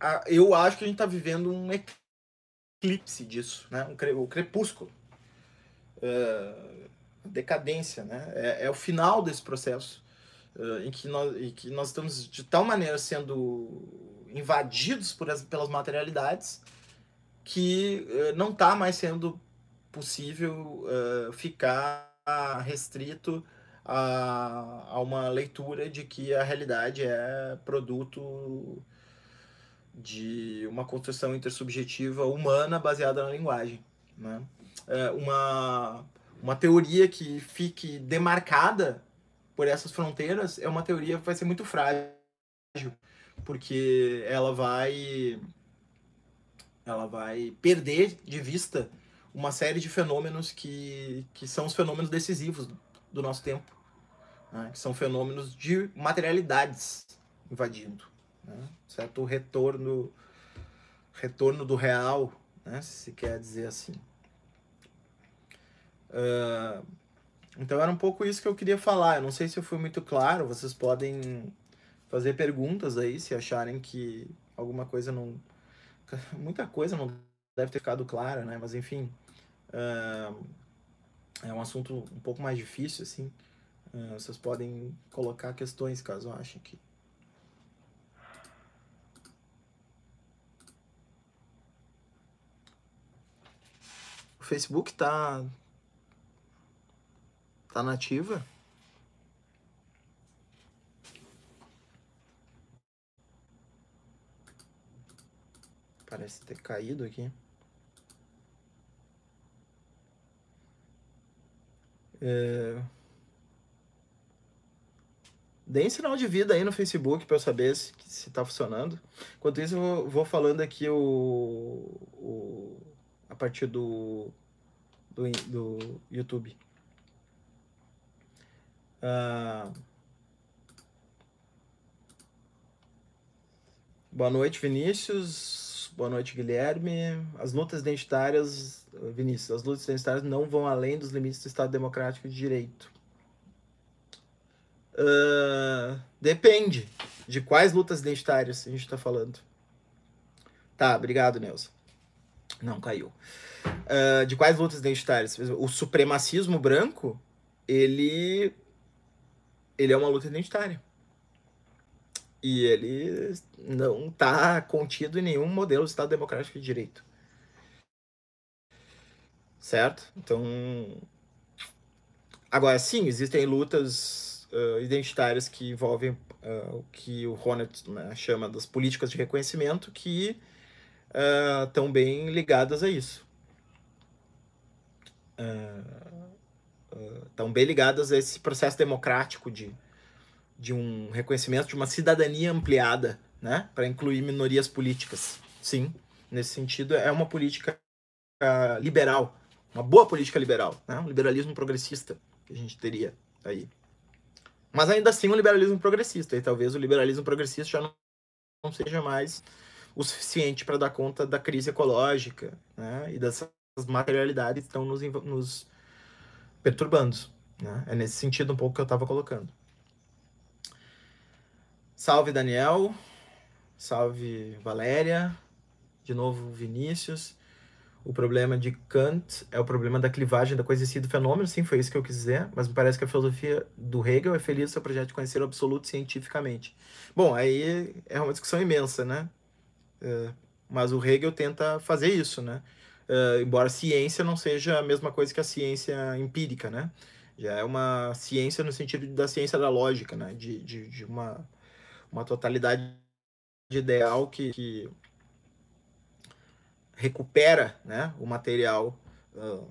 a, eu acho que a gente está vivendo um eclipse disso, né? um, cre, o crepúsculo. Uh, decadência, né? É, é, o final desse processo em, que nós, em que nós estamos de tal maneira sendo invadidos por as, pelas materialidades que uh, não está mais sendo possível uh, ficar restrito a, a uma leitura de que a realidade é produto de uma construção intersubjetiva humana baseada na linguagem. Né? É uma, uma teoria que fique demarcada por essas fronteiras é uma teoria que vai ser muito frágil, porque ela vai ela vai perder de vista uma série de fenômenos que, que são os fenômenos decisivos do nosso tempo, né? que são fenômenos de materialidades invadindo, né? certo retorno retorno do real, né? se quer dizer assim. Uh, então era um pouco isso que eu queria falar. Eu não sei se eu fui muito claro. Vocês podem fazer perguntas aí se acharem que alguma coisa não. (laughs) Muita coisa não deve ter ficado clara, né? Mas enfim. Uh, é um assunto um pouco mais difícil, assim. Uh, vocês podem colocar questões caso achem que. O Facebook tá Tá nativa? Parece ter caído aqui. É... Deem sinal de vida aí no Facebook para eu saber se, se tá funcionando. Enquanto isso, eu vou, vou falando aqui o, o, a partir do, do, do YouTube. Ah, boa noite, Vinícius. Boa noite, Guilherme. As lutas identitárias, Vinícius, as lutas identitárias não vão além dos limites do Estado Democrático de Direito. Uh, depende de quais lutas identitárias a gente está falando. Tá, obrigado, Nelson. Não, caiu. Uh, de quais lutas identitárias? O supremacismo branco, ele ele é uma luta identitária. E ele não está contido em nenhum modelo de Estado Democrático de Direito. Certo? Então. Agora, sim, existem lutas uh, identitárias que envolvem uh, o que o Ronert né, chama das políticas de reconhecimento, que estão uh, bem ligadas a isso. Uh, estão bem ligadas a esse processo democrático de, de um reconhecimento de uma cidadania ampliada, né, para incluir minorias políticas. Sim, nesse sentido é uma política liberal, uma boa política liberal, né, um liberalismo progressista que a gente teria aí. Mas ainda assim um liberalismo progressista, e talvez o liberalismo progressista já não, não seja mais o suficiente para dar conta da crise ecológica né, e dessas materialidades que estão nos, nos perturbando. Né? É nesse sentido um pouco que eu estava colocando. Salve Daniel, salve Valéria, de novo Vinícius. O problema de Kant é o problema da clivagem da coisa e do fenômeno, sim, foi isso que eu quis dizer, mas me parece que a filosofia do Hegel é feliz no seu projeto de conhecer o absoluto cientificamente. Bom, aí é uma discussão imensa, né? É, mas o Hegel tenta fazer isso, né? Uh, embora ciência não seja a mesma coisa que a ciência empírica, né? Já é uma ciência no sentido da ciência da lógica, né? De, de, de uma, uma totalidade ideal que, que recupera né, o material uh,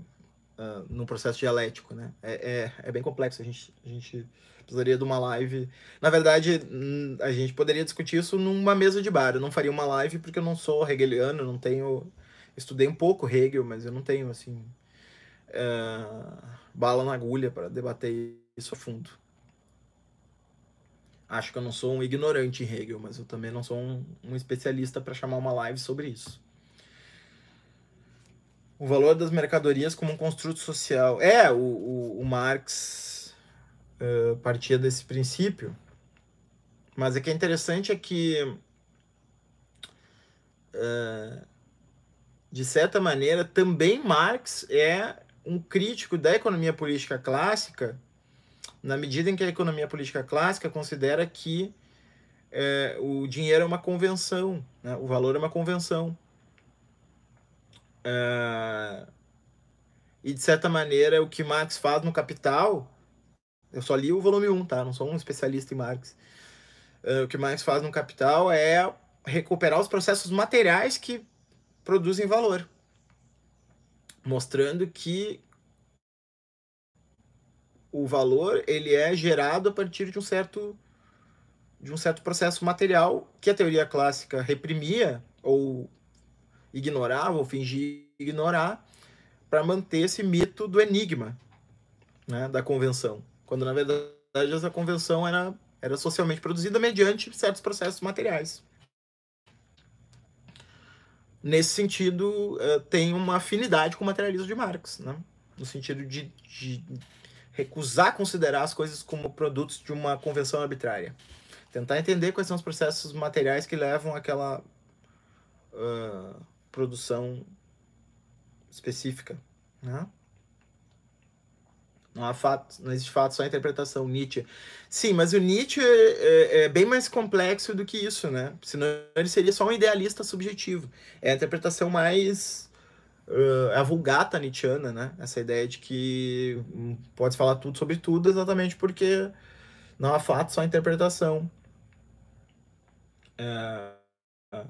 uh, no processo dialético, né? É, é, é, bem complexo, a gente, a gente precisaria de uma live. Na verdade, hum, a gente poderia discutir isso numa mesa de bar. Eu não faria uma live porque eu não sou hegeliano, não tenho estudei um pouco Hegel, mas eu não tenho assim uh, bala na agulha para debater isso a fundo. Acho que eu não sou um ignorante em Hegel, mas eu também não sou um, um especialista para chamar uma live sobre isso. O valor das mercadorias como um construto social. É, o, o, o Marx uh, partia desse princípio, mas o que é interessante é que uh, de certa maneira, também Marx é um crítico da economia política clássica, na medida em que a economia política clássica considera que é, o dinheiro é uma convenção, né? o valor é uma convenção. É, e, de certa maneira, o que Marx faz no Capital, eu só li o volume 1, tá? Não sou um especialista em Marx. É, o que Marx faz no Capital é recuperar os processos materiais que produzem valor, mostrando que o valor ele é gerado a partir de um certo de um certo processo material que a teoria clássica reprimia ou ignorava ou fingia ignorar para manter esse mito do enigma né, da convenção, quando na verdade essa convenção era, era socialmente produzida mediante certos processos materiais. Nesse sentido, uh, tem uma afinidade com o materialismo de Marx, né? no sentido de, de recusar considerar as coisas como produtos de uma convenção arbitrária. Tentar entender quais são os processos materiais que levam àquela uh, produção específica. Né? Não há fato, não existe fato, só interpretação. Nietzsche. Sim, mas o Nietzsche é, é, é, bem mais complexo do que isso, né? Senão ele seria só um idealista subjetivo. É a interpretação mais uh, a vulgata nietzschiana, né? Essa ideia de que hum, pode falar tudo sobre tudo exatamente porque não há fato, só interpretação. Uh,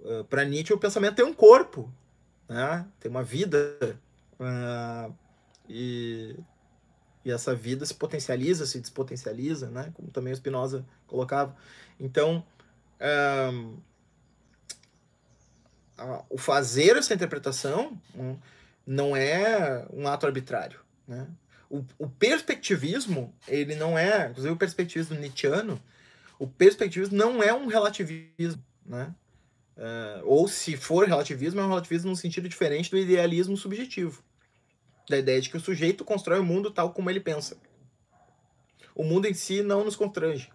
uh, Para Nietzsche, o pensamento tem um corpo, né? tem uma vida. E, e essa vida se potencializa, se despotencializa, né? como também o Spinoza colocava. Então, o fazer essa interpretação hum, não é um ato arbitrário. Né? O, o, perspectivismo, ele não é, inclusive o perspectivismo nietzscheano, o perspectivismo não é um relativismo, né? Uh, ou se for relativismo, é um relativismo no sentido diferente do idealismo subjetivo. Da ideia de que o sujeito constrói o mundo tal como ele pensa. O mundo em si não nos constrange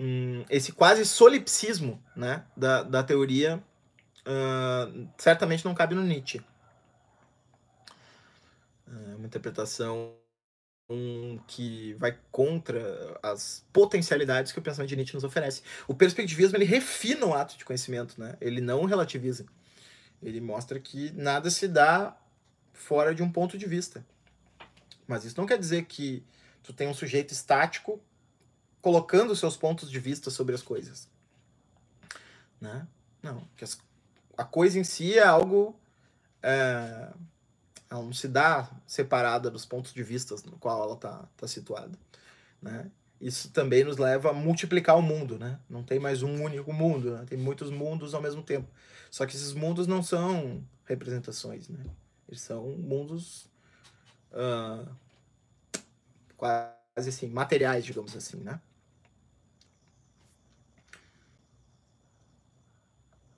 hum, esse quase solipsismo né, da, da teoria uh, certamente não cabe no Nietzsche. É uma interpretação que vai contra as potencialidades que o pensamento de Nietzsche nos oferece. O perspectivismo ele refina o ato de conhecimento, né? ele não relativiza. Ele mostra que nada se dá fora de um ponto de vista. Mas isso não quer dizer que tu tem um sujeito estático colocando seus pontos de vista sobre as coisas. Né? Não, que as, a coisa em si é algo. É, ela não se dá separada dos pontos de vista no qual ela está tá situada. Né? Isso também nos leva a multiplicar o mundo. Né? Não tem mais um único mundo, né? tem muitos mundos ao mesmo tempo. Só que esses mundos não são representações, né? eles são mundos uh, quase assim, materiais, digamos assim. Né?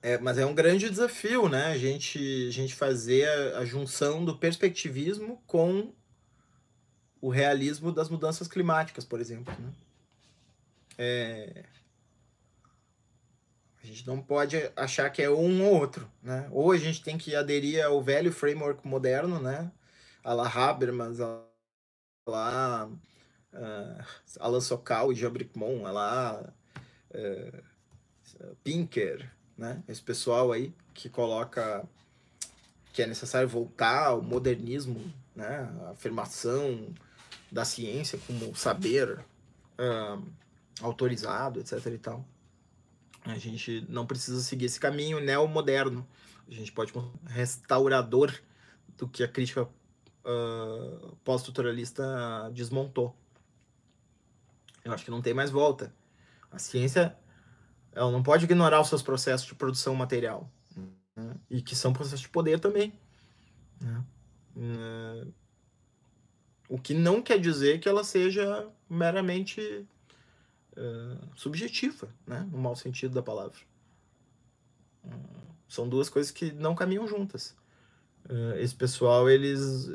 É, mas é um grande desafio, né? A gente, a gente fazer a, a junção do perspectivismo com o realismo das mudanças climáticas, por exemplo. Né? É... A gente não pode achar que é um ou outro, né? Ou a gente tem que aderir ao velho framework moderno, né? A la Habermas, a lá uh, Alan Sokal e Jean Bricmont, a lá uh, Pinker, né? Esse pessoal aí que coloca que é necessário voltar ao modernismo, né? A afirmação da ciência como saber uh, autorizado, etc e tal. A gente não precisa seguir esse caminho neomoderno. A gente pode restaurador do que a crítica uh, pós-estruturalista desmontou. Eu acho que não tem mais volta. A ciência ela não pode ignorar os seus processos de produção material. Né? E que são processos de poder também. Né? É, o que não quer dizer que ela seja meramente uh, subjetiva, né? no mau sentido da palavra. Uh, são duas coisas que não caminham juntas. Uh, esse pessoal, eles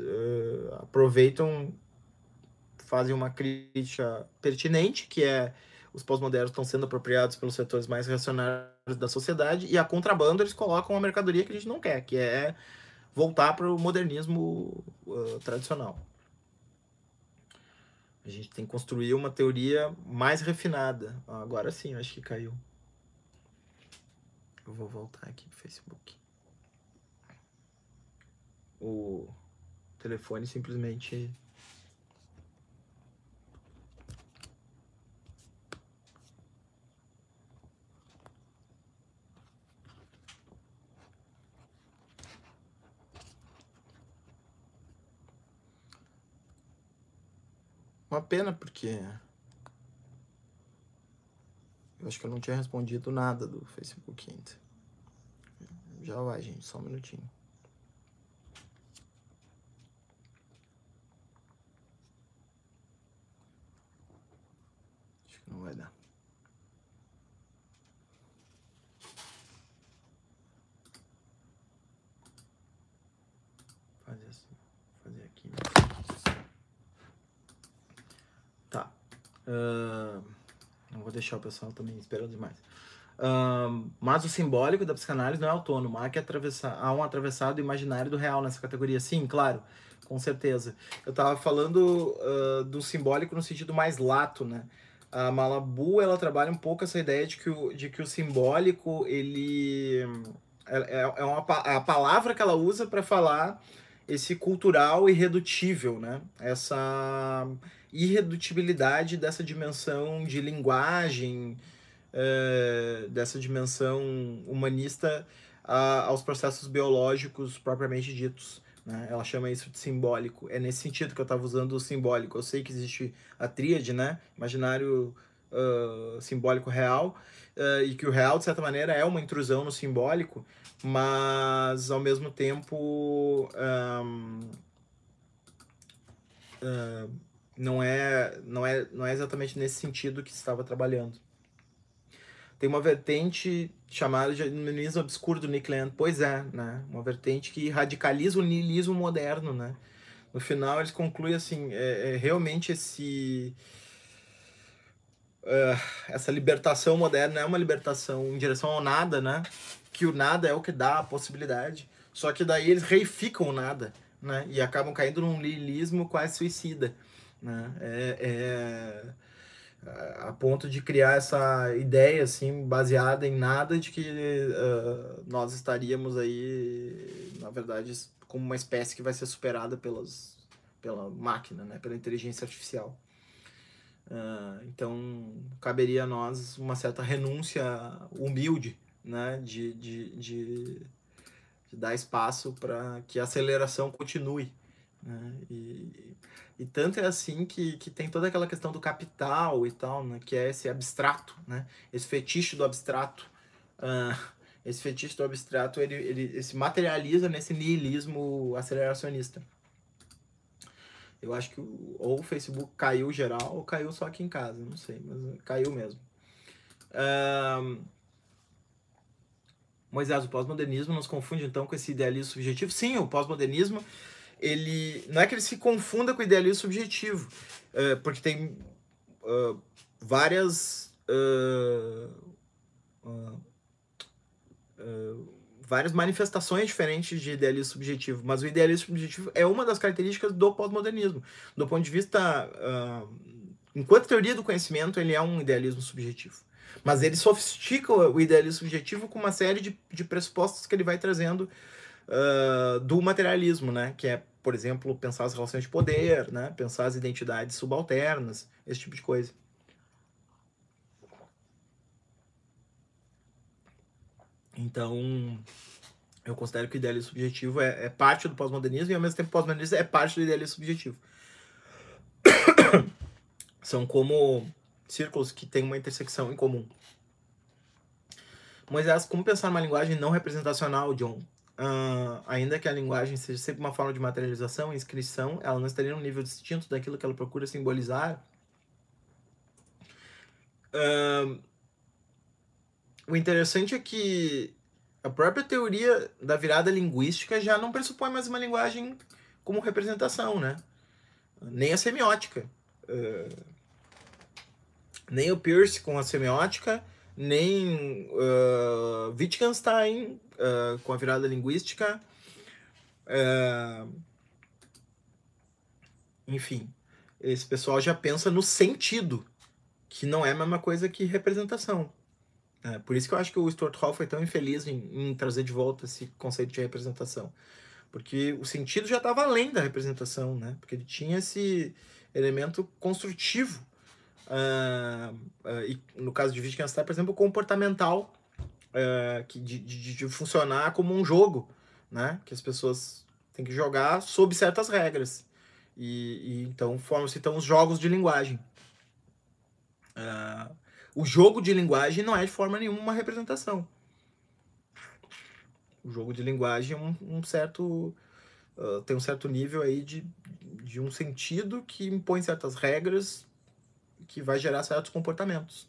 aproveitam, fazem uma crítica pertinente, que é os pós-modernos estão sendo apropriados pelos setores mais reacionários da sociedade, e a contrabando eles colocam uma mercadoria que a gente não quer, que é voltar para o modernismo uh, tradicional. A gente tem que construir uma teoria mais refinada. Agora sim, acho que caiu. Eu vou voltar aqui pro Facebook. O telefone simplesmente Uma pena, porque. Eu acho que eu não tinha respondido nada do Facebook ainda. Já vai, gente, só um minutinho. Acho que não vai dar. Fazer assim, fazer aqui. Tá. Uh, não vou deixar o pessoal também esperando demais. Uh, mas o simbólico da psicanálise não é autônomo. Há, que atravessar, há um atravessado imaginário do real nessa categoria. Sim, claro, com certeza. Eu estava falando uh, do simbólico no sentido mais lato, né? A Malabu, ela trabalha um pouco essa ideia de que o, de que o simbólico, ele... É, é uma, a palavra que ela usa para falar esse cultural irredutível, né? Essa irredutibilidade dessa dimensão de linguagem, é, dessa dimensão humanista a, aos processos biológicos propriamente ditos. Né? Ela chama isso de simbólico. É nesse sentido que eu estava usando o simbólico. Eu sei que existe a tríade, né? imaginário uh, simbólico real, uh, e que o real, de certa maneira, é uma intrusão no simbólico, mas ao mesmo tempo. Um, uh, não é, não é, não é exatamente nesse sentido que estava trabalhando. Tem uma vertente chamada de niilismo obscuro do Nick Land. Pois é, né? Uma vertente que radicaliza o niilismo moderno, né? No final, eles concluem assim, é, é realmente esse... Uh, essa libertação moderna é uma libertação em direção ao nada, né? Que o nada é o que dá a possibilidade. Só que daí eles reificam o nada, né? E acabam caindo num niilismo quase suicida né? É, é, a ponto de criar essa ideia assim baseada em nada de que uh, nós estaríamos aí, na verdade, como uma espécie que vai ser superada pelas, pela máquina, né? Pela inteligência artificial. Uh, então caberia a nós uma certa renúncia humilde, né? De, de, de, de dar espaço para que a aceleração continue. Né? E, e tanto é assim que, que tem toda aquela questão do capital e tal, né? Que é esse abstrato, né? Esse fetiche do abstrato. Uh, esse fetiche do abstrato, ele, ele, ele se materializa nesse niilismo aceleracionista. Eu acho que o, ou o Facebook caiu geral ou caiu só aqui em casa, não sei, mas caiu mesmo. Uh, Moisés, o pós-modernismo nos confunde então com esse idealismo subjetivo? Sim, o pós-modernismo ele não é que ele se confunda com o idealismo subjetivo, é, porque tem uh, várias uh, uh, várias manifestações diferentes de idealismo subjetivo, mas o idealismo subjetivo é uma das características do pós-modernismo. Do ponto de vista, enquanto teoria do conhecimento, ele é um idealismo subjetivo. Mas ele sofistica o idealismo subjetivo com uma série de, de pressupostos que ele vai trazendo uh, do materialismo, né? Que é, por exemplo, pensar as relações de poder, né? Pensar as identidades subalternas, esse tipo de coisa. Então, eu considero que o idealismo subjetivo é, é parte do pós-modernismo e, ao mesmo tempo, pós-modernismo é parte do idealismo subjetivo. (coughs) São como círculos que têm uma intersecção em comum. Moisés, como pensar uma linguagem não representacional, John? Uh, ainda que a linguagem seja sempre uma forma de materialização inscrição, ela não estaria num nível distinto daquilo que ela procura simbolizar. Uh, o interessante é que a própria teoria da virada linguística já não pressupõe mais uma linguagem como representação, né? Nem a semiótica. Uh, nem o Peirce com a semiótica, nem uh, Wittgenstein uh, com a virada linguística. Uh, enfim, esse pessoal já pensa no sentido, que não é a mesma coisa que representação. É, por isso que eu acho que o Stuart Hall foi tão infeliz em, em trazer de volta esse conceito de representação. Porque o sentido já estava além da representação, né? Porque ele tinha esse elemento construtivo. Uh, uh, e no caso de Wittgenstein, por exemplo, comportamental, é, que de, de, de, funcionar como um jogo, né? Que as pessoas têm que jogar sob certas regras. E, e então formam-se então os jogos de linguagem. Uh, o jogo de linguagem não é de forma nenhuma uma representação. O jogo de linguagem é um, um certo uh, tem um certo nível aí de, de um sentido que impõe certas regras que vai gerar certos comportamentos.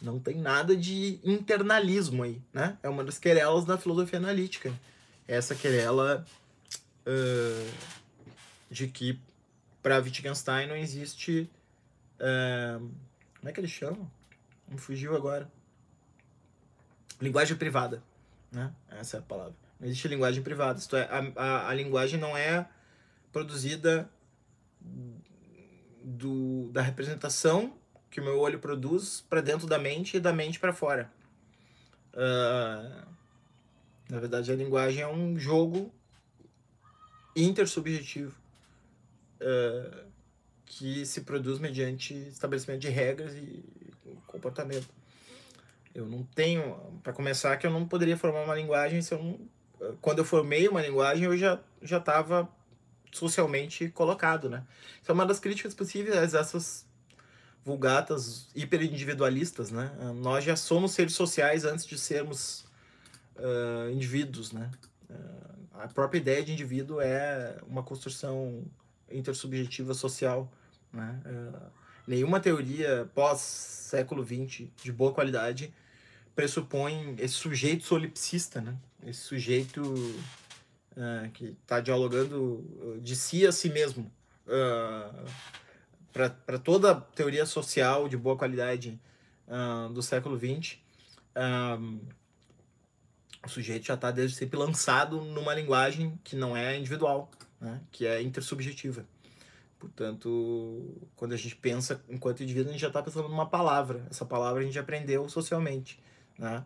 Não tem nada de internalismo aí, né? É uma das querelas da filosofia analítica. Essa querela uh, de que para Wittgenstein não existe. Uh, como é que ele chama? Me fugiu agora. Linguagem privada. Né? Essa é a palavra. Não existe linguagem privada. Isto é, a, a, a linguagem não é produzida do, da representação que o meu olho produz para dentro da mente e da mente para fora. Uh, na verdade, a linguagem é um jogo intersubjetivo uh, que se produz mediante estabelecimento de regras e comportamento. Eu não tenho, para começar, que eu não poderia formar uma linguagem se eu não, quando eu formei uma linguagem eu já já estava socialmente colocado, né? Isso é uma das críticas possíveis a essas vulgatas hiperindividualistas, né? Nós já somos seres sociais antes de sermos uh, indivíduos, né? Uh, a própria ideia de indivíduo é uma construção intersubjetiva social, né? Uh, nenhuma teoria pós século XX de boa qualidade pressupõe esse sujeito solipsista, né? Esse sujeito uh, que está dialogando de si a si mesmo. Uh, para toda teoria social de boa qualidade uh, do século XX, o sujeito já está desde sempre lançado numa linguagem que não é individual, né? que é intersubjetiva. Portanto, quando a gente pensa enquanto indivíduo, a gente já está pensando numa palavra. Essa palavra a gente aprendeu socialmente. Né?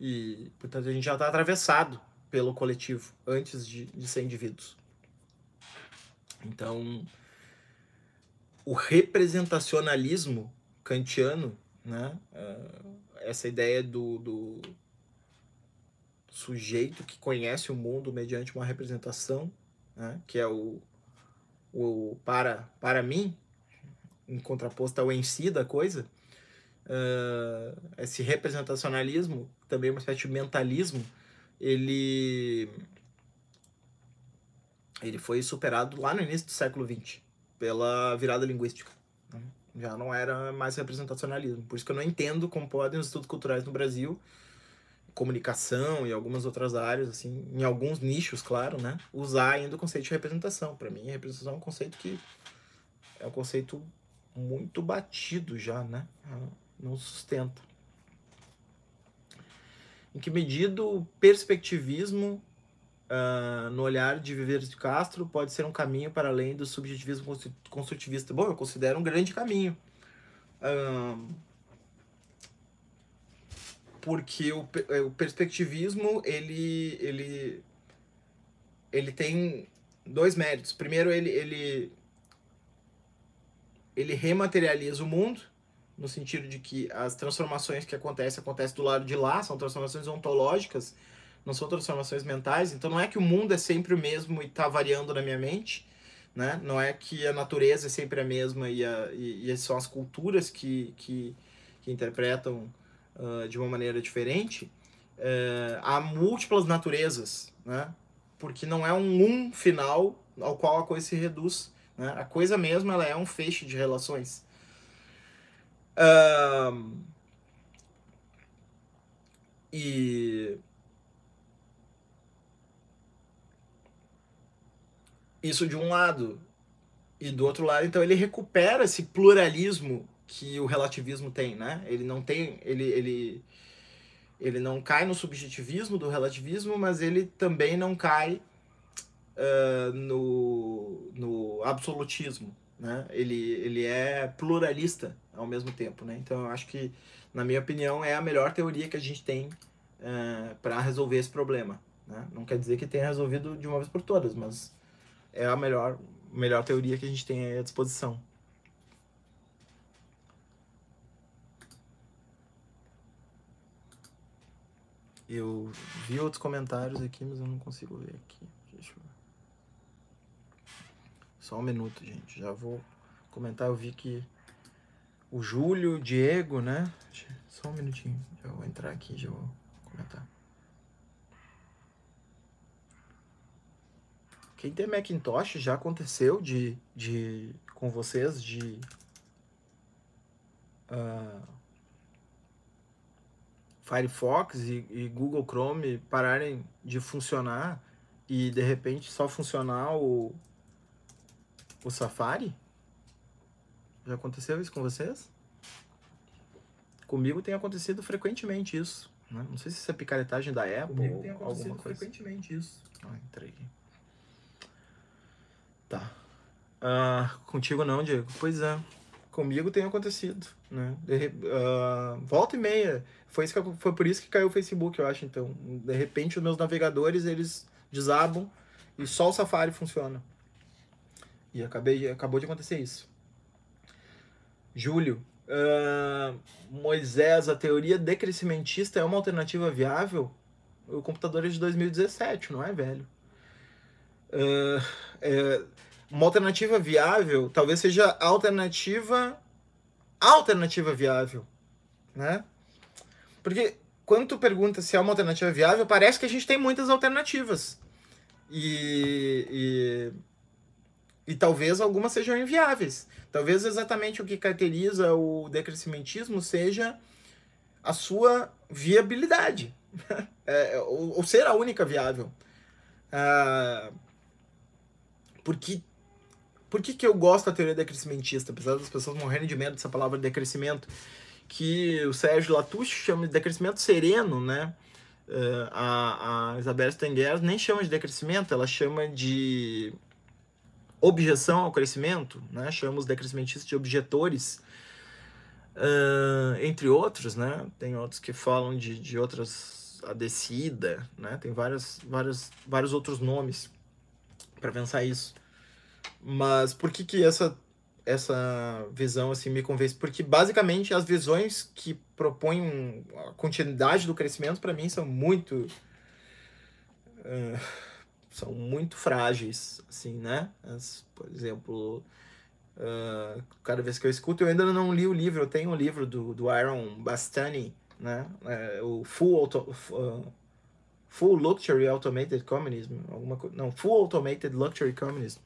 E, portanto, a gente já está atravessado pelo coletivo antes de, de ser indivíduos. Então, o representacionalismo kantiano, né? Uh, essa ideia do, do sujeito que conhece o mundo mediante uma representação, né? que é o, o para, para mim, em contraposto ao em si da coisa, uh, esse representacionalismo, também uma espécie de mentalismo, ele, ele foi superado lá no início do século XX pela virada linguística. Né? Já não era mais representacionalismo. Por isso que eu não entendo como podem os estudos culturais no Brasil, comunicação e algumas outras áreas, assim, em alguns nichos, claro, né, usar ainda o conceito de representação. Para mim, representação é um conceito que é um conceito muito batido já, né? Não sustenta. Em que medida o perspectivismo uh, no olhar de Viver de Castro pode ser um caminho para além do subjetivismo construtivista. Bom, eu considero um grande caminho. Uh, porque o, é, o perspectivismo, ele, ele, ele tem dois méritos. Primeiro, ele, ele, ele rematerializa o mundo, no sentido de que as transformações que acontecem, acontecem do lado de lá, são transformações ontológicas, não são transformações mentais, então não é que o mundo é sempre o mesmo e está variando na minha mente, né? Não é que a natureza é sempre a mesma e, a, e, e são as culturas que, que, que interpretam uh, de uma maneira diferente. Uh, há múltiplas naturezas, né? Porque não é um um final ao qual a coisa se reduz. Né? A coisa mesmo ela é um feixe de relações. Uh, e Isso de um lado. E do outro lado, então, ele recupera esse pluralismo que o relativismo tem, né? Ele não tem. Ele, ele, ele não cai no subjetivismo do relativismo, mas ele também não cai uh, no, no absolutismo. Né? Ele, ele é pluralista ao mesmo tempo. Né? Então, eu acho que, na minha opinião, é a melhor teoria que a gente tem uh, para resolver esse problema. Né? Não quer dizer que tenha resolvido de uma vez por todas, mas é a melhor, melhor teoria que a gente tem à disposição. Eu vi outros comentários aqui, mas eu não consigo ver aqui. Deixa eu... Só Só um minuto, gente. Já vou comentar. Eu vi que o Júlio, o Diego, né? Só um minutinho. Já vou entrar aqui, já vou comentar. Quem tem Macintosh já aconteceu de, de com vocês de uh, Firefox e, e, Google Chrome pararem de funcionar e de repente só funcionar o, o Safari? Já aconteceu isso com vocês? Comigo tem acontecido frequentemente isso. Né? Não sei se isso é picaretagem da Apple Comigo ou tem acontecido alguma coisa. frequentemente isso. Ah, entrei aqui. Tá. Uh, contigo não, Diego? Pois é. Comigo tem acontecido, né? De, uh, volta e meia. Foi, isso que, foi por isso que caiu o Facebook, eu acho, então. De repente, os meus navegadores, eles desabam e só o Safari funciona. E acabei, acabou de acontecer isso. Júlio, uh, Moisés, a teoria decrescimentista é uma alternativa viável? O computador é de 2017, não é, velho? Uh, é, uma alternativa viável talvez seja a alternativa alternativa viável, né? Porque quando tu pergunta se é uma alternativa viável, parece que a gente tem muitas alternativas. E, e, e talvez algumas sejam inviáveis. Talvez exatamente o que caracteriza o decrescimentismo seja a sua viabilidade. (laughs) é, ou, ou, ser a única viável. Ah, porque por que, que eu gosto da teoria decrescimentista, apesar das pessoas morrerem de medo dessa palavra decrescimento? Que o Sérgio Latouche chama de decrescimento sereno, né? Uh, a, a Isabel Stenger nem chama de decrescimento, ela chama de objeção ao crescimento, né? Chama os decrescimentistas de objetores, uh, entre outros, né? Tem outros que falam de, de outras, a descida, né? Tem várias, várias, vários outros nomes para pensar isso. Mas por que que essa essa visão assim me convence? Porque basicamente as visões que propõem a continuidade do crescimento para mim são muito uh, são muito frágeis, assim, né? As, por exemplo, uh, cada vez que eu escuto, eu ainda não li o livro, eu tenho um livro do, do Aaron Bastani, né? É, o Full Auto, uh, Full Luxury Automated Communism, alguma coisa, não, Full Automated Luxury Communism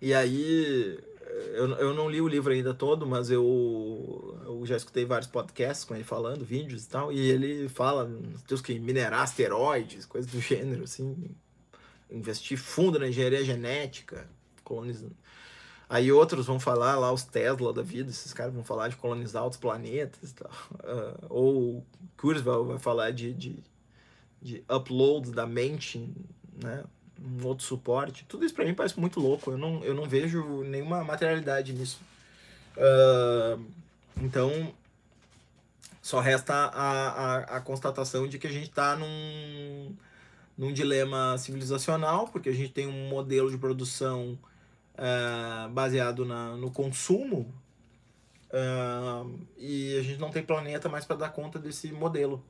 e aí, eu, eu não li o livro ainda todo, mas eu, eu já escutei vários podcasts com ele falando, vídeos e tal, e ele fala, Deus que minerar asteroides, coisas do gênero, assim, investir fundo na engenharia genética, colonizando. Aí outros vão falar lá, os Tesla da vida, esses caras vão falar de colonizar outros planetas e tal. Uh, (laughs) ou Kurzweil vai falar de, de, de upload da mente, né? Um outro suporte. Tudo isso para mim parece muito louco. Eu não, eu não vejo nenhuma materialidade nisso. Uh, então, só resta a, a, a, constatação de que a gente está num, num dilema civilizacional, porque a gente tem um modelo de produção uh, baseado na, no consumo uh, e a gente não tem planeta mais para dar conta desse modelo.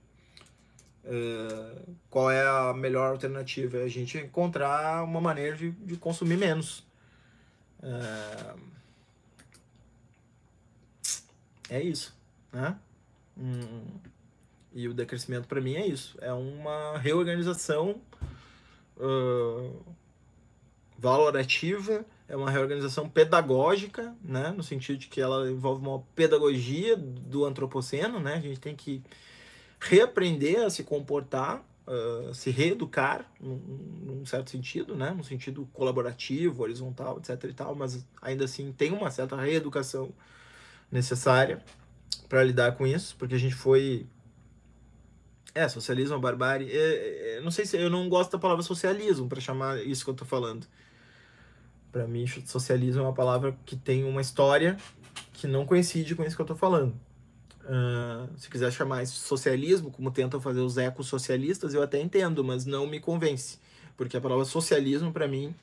Eh, qual é a melhor alternativa? É a gente encontrar uma maneira de, de consumir menos. Uh, é isso, né? Hum, e o decrescimento para mim é isso. É uma reorganização uh, valorativa, é uma reorganização pedagógica, né? No sentido de que ela envolve uma pedagogia do antropoceno, né? A gente tem que reaprender a se comportar, uh, se reeducar, num, num, certo sentido, né? Num sentido colaborativo, horizontal, etc e tal, mas ainda assim tem uma certa reeducação necessária para lidar com isso, porque a gente foi é, socialismo, barbárie. É, é, não sei se eu não gosto da palavra socialismo para chamar isso que eu tô falando. Para mim, socialismo é uma palavra que tem uma história que não coincide com isso que eu tô falando. Uh, se quiser chamar isso socialismo, como tentam fazer os ecossocialistas, eu até entendo, mas não me convence. Porque a palavra socialismo, para mim,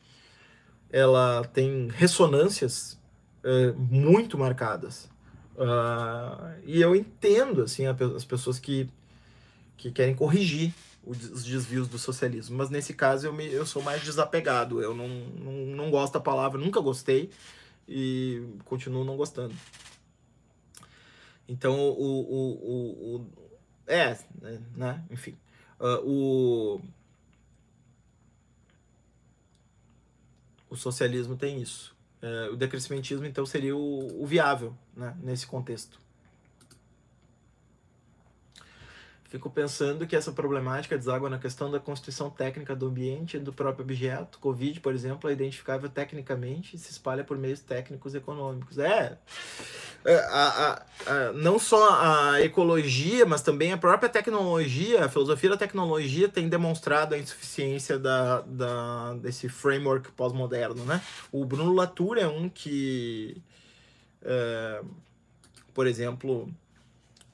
ela tem ressonâncias uh, muito marcadas. Uh, e eu entendo assim, as pessoas que, que querem corrigir os desvios do socialismo. Mas nesse caso eu, me, eu sou mais desapegado. Eu não, não, não gosto da palavra, nunca gostei e continuo não gostando. Então, o. o, o, o é, né? Enfim. Uh, o. O socialismo tem isso. Uh, o decrescimentismo, então, seria o, o viável né, nesse contexto. Fico pensando que essa problemática deságua na questão da constituição técnica do ambiente e do próprio objeto. Covid, por exemplo, é identificável tecnicamente e se espalha por meios técnicos e econômicos. É, é a, a, a, não só a ecologia, mas também a própria tecnologia, a filosofia da tecnologia tem demonstrado a insuficiência da, da, desse framework pós-moderno, né? O Bruno Latour é um que, é, por exemplo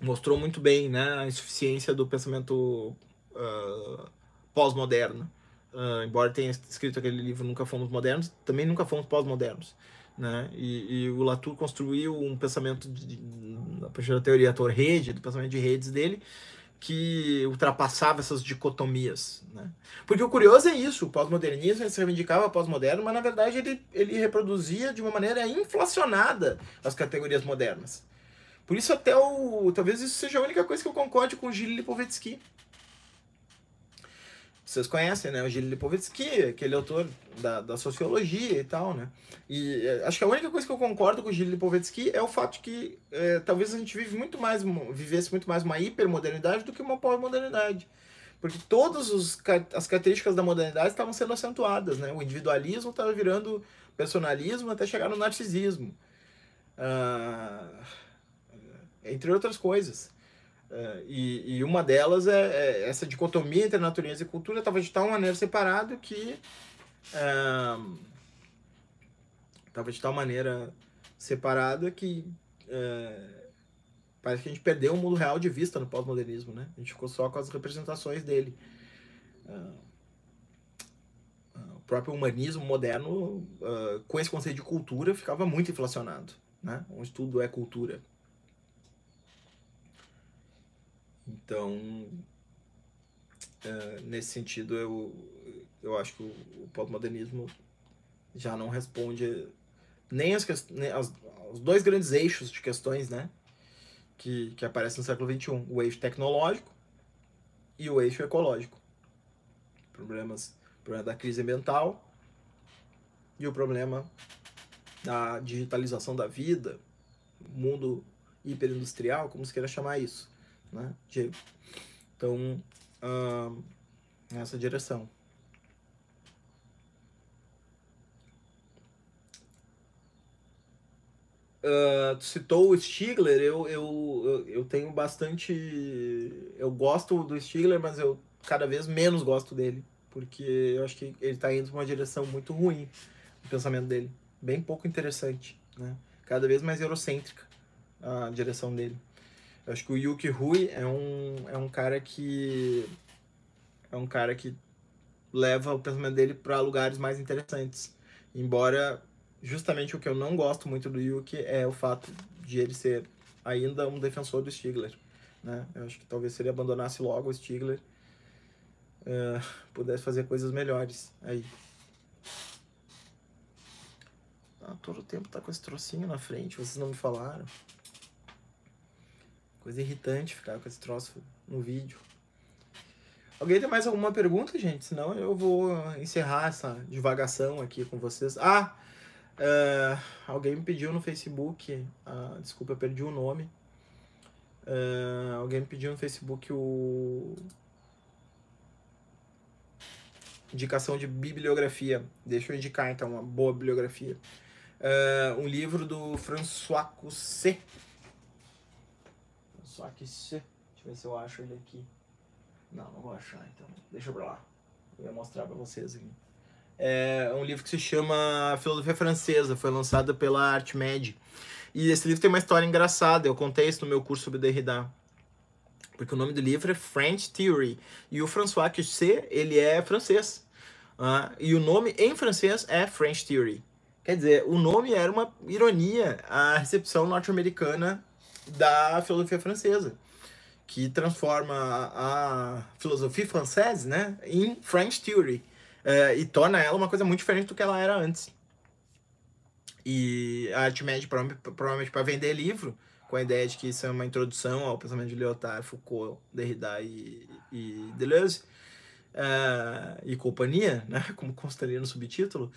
mostrou muito bem né, a insuficiência do pensamento uh, pós-moderno. Uh, embora tenha escrito aquele livro Nunca Fomos Modernos, também nunca fomos pós-modernos. Né? E, e, o Latour construiu um pensamento de, a partir da teoria Tor-rede, do pensamento de redes dele, que ultrapassava essas dicotomias. Né? Porque o curioso é isso, o pós-modernismo se reivindicava pós-moderno, mas na verdade ele, ele reproduzia de uma maneira inflacionada as categorias modernas. Por isso até o. Talvez isso seja a única coisa que eu concorde com o Gilles Lipovetsky. Vocês conhecem, né? O Gilles Lipovetsky, aquele autor da, da sociologia e tal, né? E é, acho que a única coisa que eu concordo com o Gilles Lipovetsky é o fato que é, talvez a gente vive muito mais, vivesse muito mais uma hipermodernidade do que uma pós-modernidade. Porque todas as características da modernidade estavam sendo acentuadas, né? O individualismo estava virando personalismo até chegar no narcisismo. Ah entre outras coisas. Uh, e, e, uma delas é, é, essa dicotomia entre natureza e cultura estava de tal maneira separado que uh, de tal maneira separada que uh, parece que a gente perdeu o mundo real de vista no pós-modernismo, né? A gente ficou só com as representações dele. o próprio humanismo moderno, com esse conceito de cultura, ficava muito inflacionado, né? Um estudo é cultura. Então, uh, nesse sentido, eu, eu acho que o, o pós-modernismo já não responde nem, as, nem as, os dois grandes eixos de questões né, que, que aparecem no século XXI: o eixo tecnológico e o eixo ecológico. Problemas, problema da crise ambiental e o problema da digitalização da vida, mundo hiperindustrial, como se queira chamar isso né, Diego? Então, uh, nessa direção. Uh, citou o Stigler, eu, eu, eu tenho bastante. Eu gosto do Stigler, mas eu cada vez menos gosto dele, porque eu acho que ele está indo para uma direção muito ruim, o pensamento dele. Bem pouco interessante, né? Cada vez mais eurocêntrica a direção dele. Eu acho que o Yuki Rui é um, é um cara que. É um cara que leva o pensamento dele para lugares mais interessantes. Embora, justamente o que eu não gosto muito do Yuki é o fato de ele ser ainda um defensor do Stigler. Né? Eu acho que talvez se ele abandonasse logo o Stigler, uh, pudesse fazer coisas melhores aí. Ah, todo o tempo tá com esse trocinho na frente, vocês não me falaram. Coisa irritante ficar com esse troço no vídeo. Alguém tem mais alguma pergunta, gente? Senão eu vou encerrar essa divagação aqui com vocês. Ah! Uh, alguém me pediu no Facebook. Uh, desculpa, eu perdi o nome. Uh, alguém me pediu no Facebook o. Indicação de bibliografia. Deixa eu indicar então uma boa bibliografia. um livro do François Cousset só que se. Deixa eu ver se eu acho ele aqui. Não, não vou achar, então. Deixa pra lá. Eu ia mostrar pra vocês aqui. É um livro que se chama Filosofia Francesa, foi lançado pela ArtMed. E esse livro tem uma história engraçada, eu contei isso no meu curso sobre Derrida. Porque o nome do livro é French Theory. E o François Cousset, ele é francês. Uh, e o nome em francês é French Theory. Quer dizer, o nome era uma ironia à recepção norte-americana da filosofia francesa, que transforma a filosofia francesa né, em French Theory. uh, e torna ela uma coisa muito diferente do que ela era antes. E a Archimedes, provavelmente para vender livro, com a ideia de que isso é uma introdução ao pensamento de Lyotard, Foucault, Derrida e, e Deleuze, uh, e companhia, né, (laughs) como constaria no subtítulo,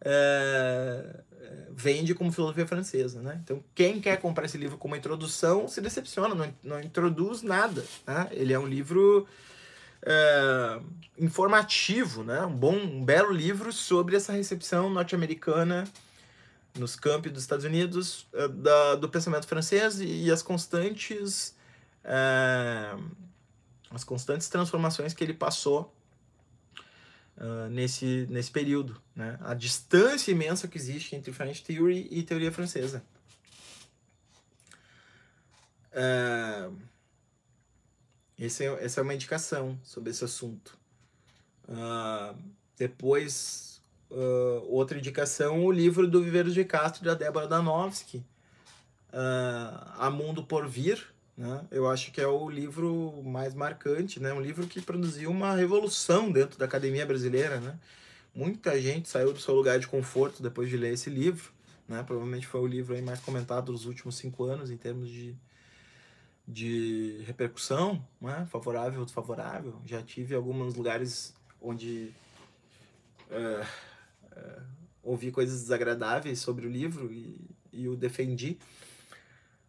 uh, vende como filosofia francesa. Né? Então, quem quer comprar esse livro como introdução se decepciona, não, não introduz nada. Né? Ele é um livro uh, informativo, né? um bom, um belo livro sobre essa recepção norte-americana nos campi dos Estados Unidos uh, da, do pensamento francês e, e as constantes uh, as constantes transformações que ele passou uh, nesse, nesse período, né? A distância imensa que existe entre French Theory e teoria francesa. Uh, esse é, essa é uma indicação sobre esse assunto. Uh, depois, uh, outra indicação, o livro do Viveiros de Castro, da Débora Danowski, uh, A Mundo por Vir, né? Eu acho que é o livro mais marcante, né? Um livro que produziu uma revolução dentro da academia brasileira, né? Muita gente saiu do seu lugar de conforto depois de ler esse livro, né? Provavelmente foi o livro mais comentado dos últimos cinco anos em termos de, de repercussão, né? favorável ou desfavorável. Já tive alguns lugares onde uh, uh, ouvi coisas desagradáveis sobre o livro e, e o defendi.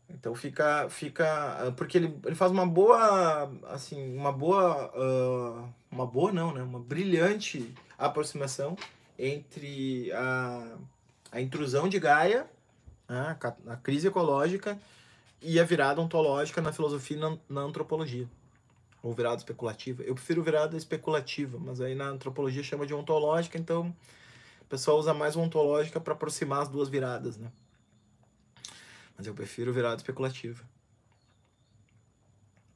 Então fica, fica, porque ele, ele faz uma boa, assim, uma boa, uh, uma boa não, né, uma brilhante aproximação entre a, a intrusão de Gaia, né, a, a crise ecológica e a virada ontológica na filosofia e na, na antropologia, ou virada especulativa. Eu prefiro virada especulativa, mas aí na antropologia chama de ontológica, então o pessoal usa mais ontológica para aproximar as duas viradas, né? Mas eu prefiro virada especulativa.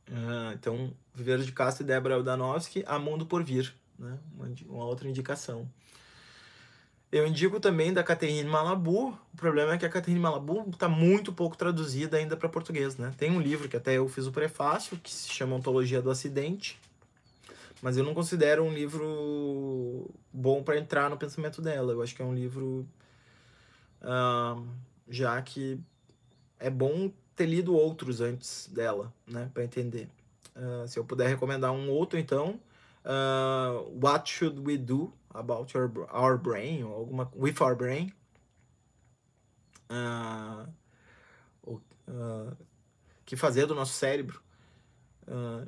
Uh, então, Viveiro de Castro e Débora Eldanowski, A Mundo por Vir, né? uma, uma outra indicação. Eu indico também da Catherine Malabu. O problema é que a Catherine Malabu está muito pouco traduzida ainda para português. Né? Tem um livro que até eu fiz o prefácio, que se chama Ontologia do Acidente, mas eu não considero um livro bom para entrar no pensamento dela. Eu acho que é um livro uh, já que é bom ter lido outros antes dela, né, para entender. Uh, se eu puder recomendar um outro, então, uh, What Should We Do About Our, Brain, ou alguma With Our Brain. Uh, uh, que fazer do nosso cérebro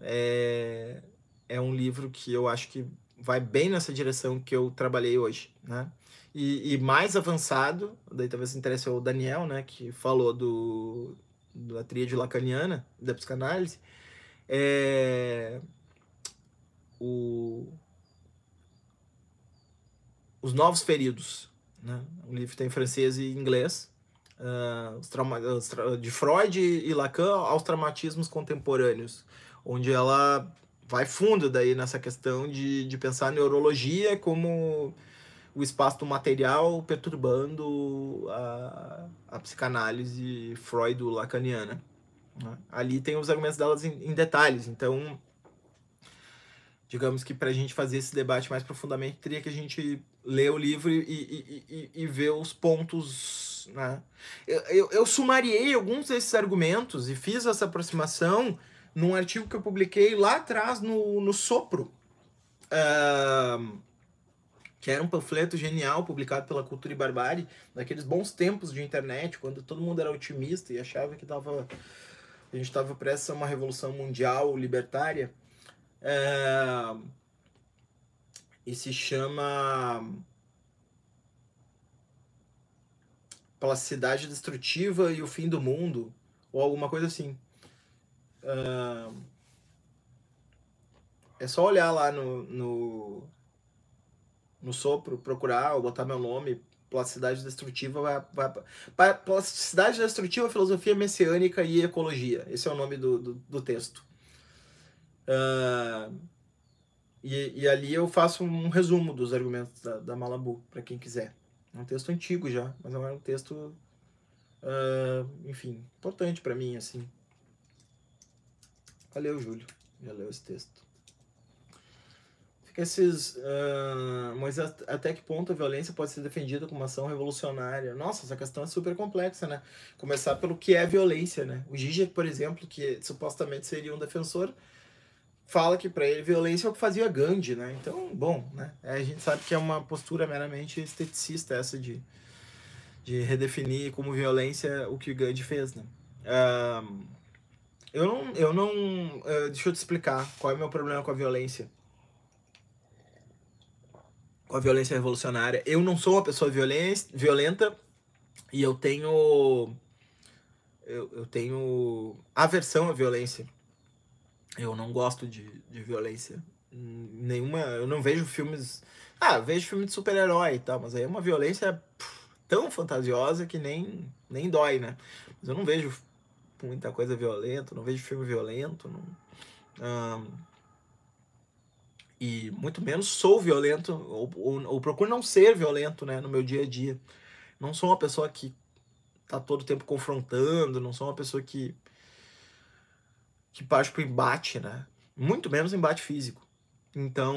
é, é um livro que eu acho que vai bem nessa direção que eu trabalhei hoje, né? E, e, mais avançado, daí talvez interesse o Daniel, né, que falou do, da tríade lacaniana, da psicanálise, é o, Os Novos Feridos, né, um livro tem francês e inglês, uh, os trauma, de Freud e Lacan aos traumatismos contemporâneos, onde ela vai fundo daí nessa questão de, de pensar a neurologia como o espaço do material perturbando a, a psicanálise freud-lacaniana. Né? Ali tem os argumentos delas em, em detalhes, então digamos que para a gente fazer esse debate mais profundamente, teria que a gente ler o livro e, e, e, e ver os pontos. Né? Eu, eu, eu, sumariei alguns desses argumentos e fiz essa aproximação num artigo que eu publiquei lá atrás no, no Sopro. Uh, que era um panfleto genial publicado pela Cultura e Barbárie, naqueles bons tempos de internet, quando todo mundo era otimista e achava que tava, a gente estava prestes a uma revolução mundial libertária. É, e se chama Plasticidade Destrutiva e o Fim do Mundo, ou alguma coisa assim. É, é só olhar lá no, no no sopro, procurar ou botar meu nome, plasticidade destrutiva, vai, vai, plasticidade destrutiva, filosofia messiânica e ecologia. Esse é o nome do, do, do texto. Uh, e, e, ali eu faço um resumo dos argumentos da, da Malabu, para quem quiser. É um texto antigo já, mas é um texto, uh, enfim, importante para mim, assim. Valeu, Júlio. Já leu esse texto. Esses. Uh, mas até que ponto a violência pode ser defendida como ação revolucionária? Nossa, essa questão é super complexa, né? Começar pelo que é violência, né? O Zizek, por exemplo, que supostamente seria um defensor, fala que para ele violência é o que fazia Gandhi, né? Então, bom, né? É, a gente sabe que é uma postura meramente esteticista essa de, de redefinir como violência o que Gandhi fez, né? Uh, eu não. Eu não uh, deixa eu te explicar qual é o meu problema com a violência com a violência revolucionária. Eu não sou uma pessoa violenta e eu tenho. Eu, eu tenho aversão à violência. Eu não gosto de, de violência. Nenhuma. Eu não vejo filmes. Ah, vejo filme de super-herói e tal, mas aí é uma violência tão fantasiosa que nem, nem dói, né? Mas eu não vejo muita coisa violenta, não vejo filme violento. Não, e muito menos sou violento, ou, ou, ou, procuro não ser violento né, no meu dia a dia. Não sou uma pessoa que tá todo tempo confrontando, não sou uma pessoa que, que parte pro embate, né? Muito menos embate físico. Então,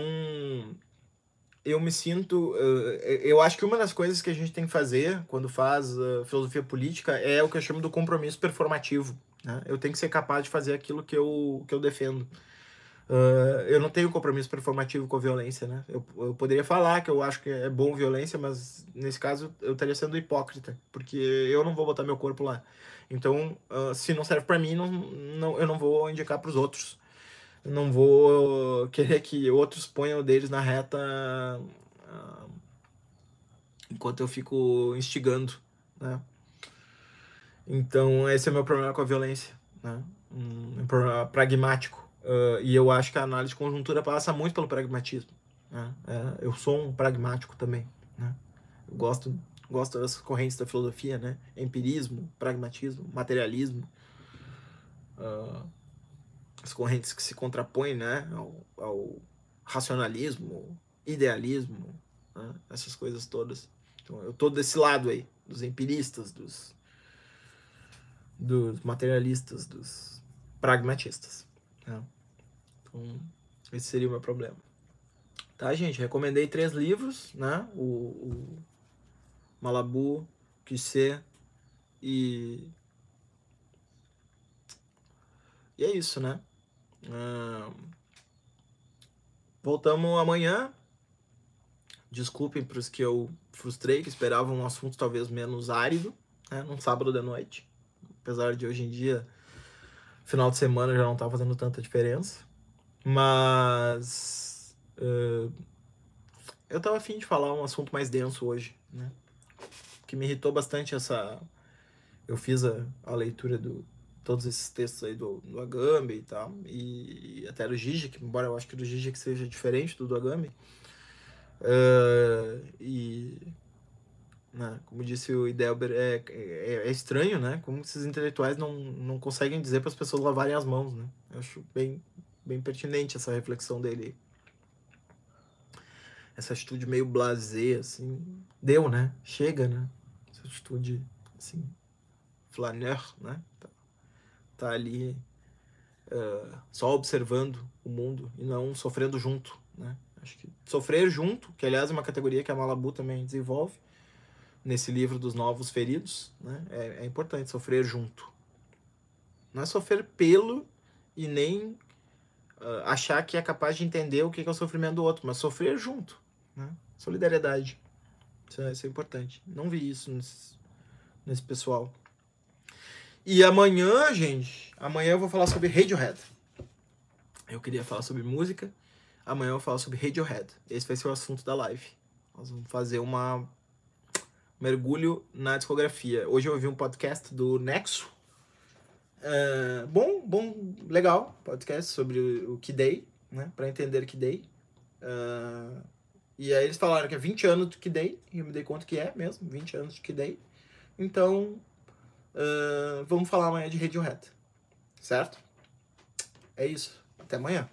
eu me sinto. Eu acho que uma das coisas que a gente tem que fazer quando faz filosofia política é o que eu chamo do compromisso performativo. Né? Eu tenho que ser capaz de fazer aquilo que eu, que eu defendo. Uh, eu não tenho compromisso performativo com a violência, né? Eu, eu poderia falar que eu acho que é bom violência, mas nesse caso eu estaria sendo hipócrita, porque eu não vou botar meu corpo lá. Então, uh, se não serve para mim, não, não, eu não vou indicar para os outros. não vou querer que outros ponham deles na reta uh, enquanto eu fico instigando, né? Então, esse é o meu problema com a violência, né? Um, um pragmático Uh, e eu acho que a análise de conjuntura passa muito pelo pragmatismo. Né? É, eu sou um pragmático também. Né? Eu gosto, gosto das correntes da filosofia, né? Empirismo, pragmatismo, materialismo. Uh, as correntes que se contrapõem né? ao, ao racionalismo, idealismo, né? essas coisas todas. Então, eu tô desse lado aí, dos empiristas, dos, dos materialistas, dos pragmatistas. Né? Então, esse seria o meu problema. Tá, gente? Recomendei três livros, né? O, o Malabu, Kissé e. E é isso, né? voltamos amanhã. Desculpem para os que eu frustrei, que esperavam um assunto talvez menos árido, né? Num sábado de noite. Apesar de hoje em dia, final de semana já não tá fazendo tanta diferença. Mas. Uh, eu tava afim de falar um assunto mais denso hoje, né? Que me irritou bastante essa. Eu fiz a, a leitura do todos esses textos aí do, do Agamben e tal, e, e até do Zizek, embora eu acho que do Zizek seja diferente do do Agamben. Uh, e né, como disse o Idelber, é, é, é, estranho, né? Como esses intelectuais não, não conseguem dizer para as pessoas lavarem as mãos, né? Eu acho bem, bem pertinente essa reflexão dele. Essa atitude meio blasé, assim. Deu, né? Chega, né? Essa atitude, assim, flaneur, né? Tá, tá ali uh, só observando o mundo e não sofrendo junto, né? Acho que sofrer junto, que aliás é uma categoria que a Malabu também desenvolve nesse livro dos novos feridos, né? É, é importante sofrer junto. Não é sofrer pelo e nem uh, achar que é capaz de entender o que é o sofrimento do outro, mas sofrer junto. Né? Solidariedade. Isso é, isso é, importante. Não vi isso nesse, nesse pessoal. E amanhã, gente, amanhã eu vou falar sobre Radiohead. Eu queria falar sobre música. Amanhã eu vou falar sobre Radiohead. Esse vai ser o assunto da live. Nós vamos fazer uma mergulho na discografia. Hoje eu ouvi um podcast do Nexo, Uh, bom, bom, legal, podcast sobre o, o Kidei, né? Pra entender Kidei. Uh, e aí eles falaram que é 20 anos de Kidei, e eu me dei conta que é mesmo, 20 anos de Kidei. Então, uh, vamos falar amanhã de Radiohead, certo? É isso, até amanhã.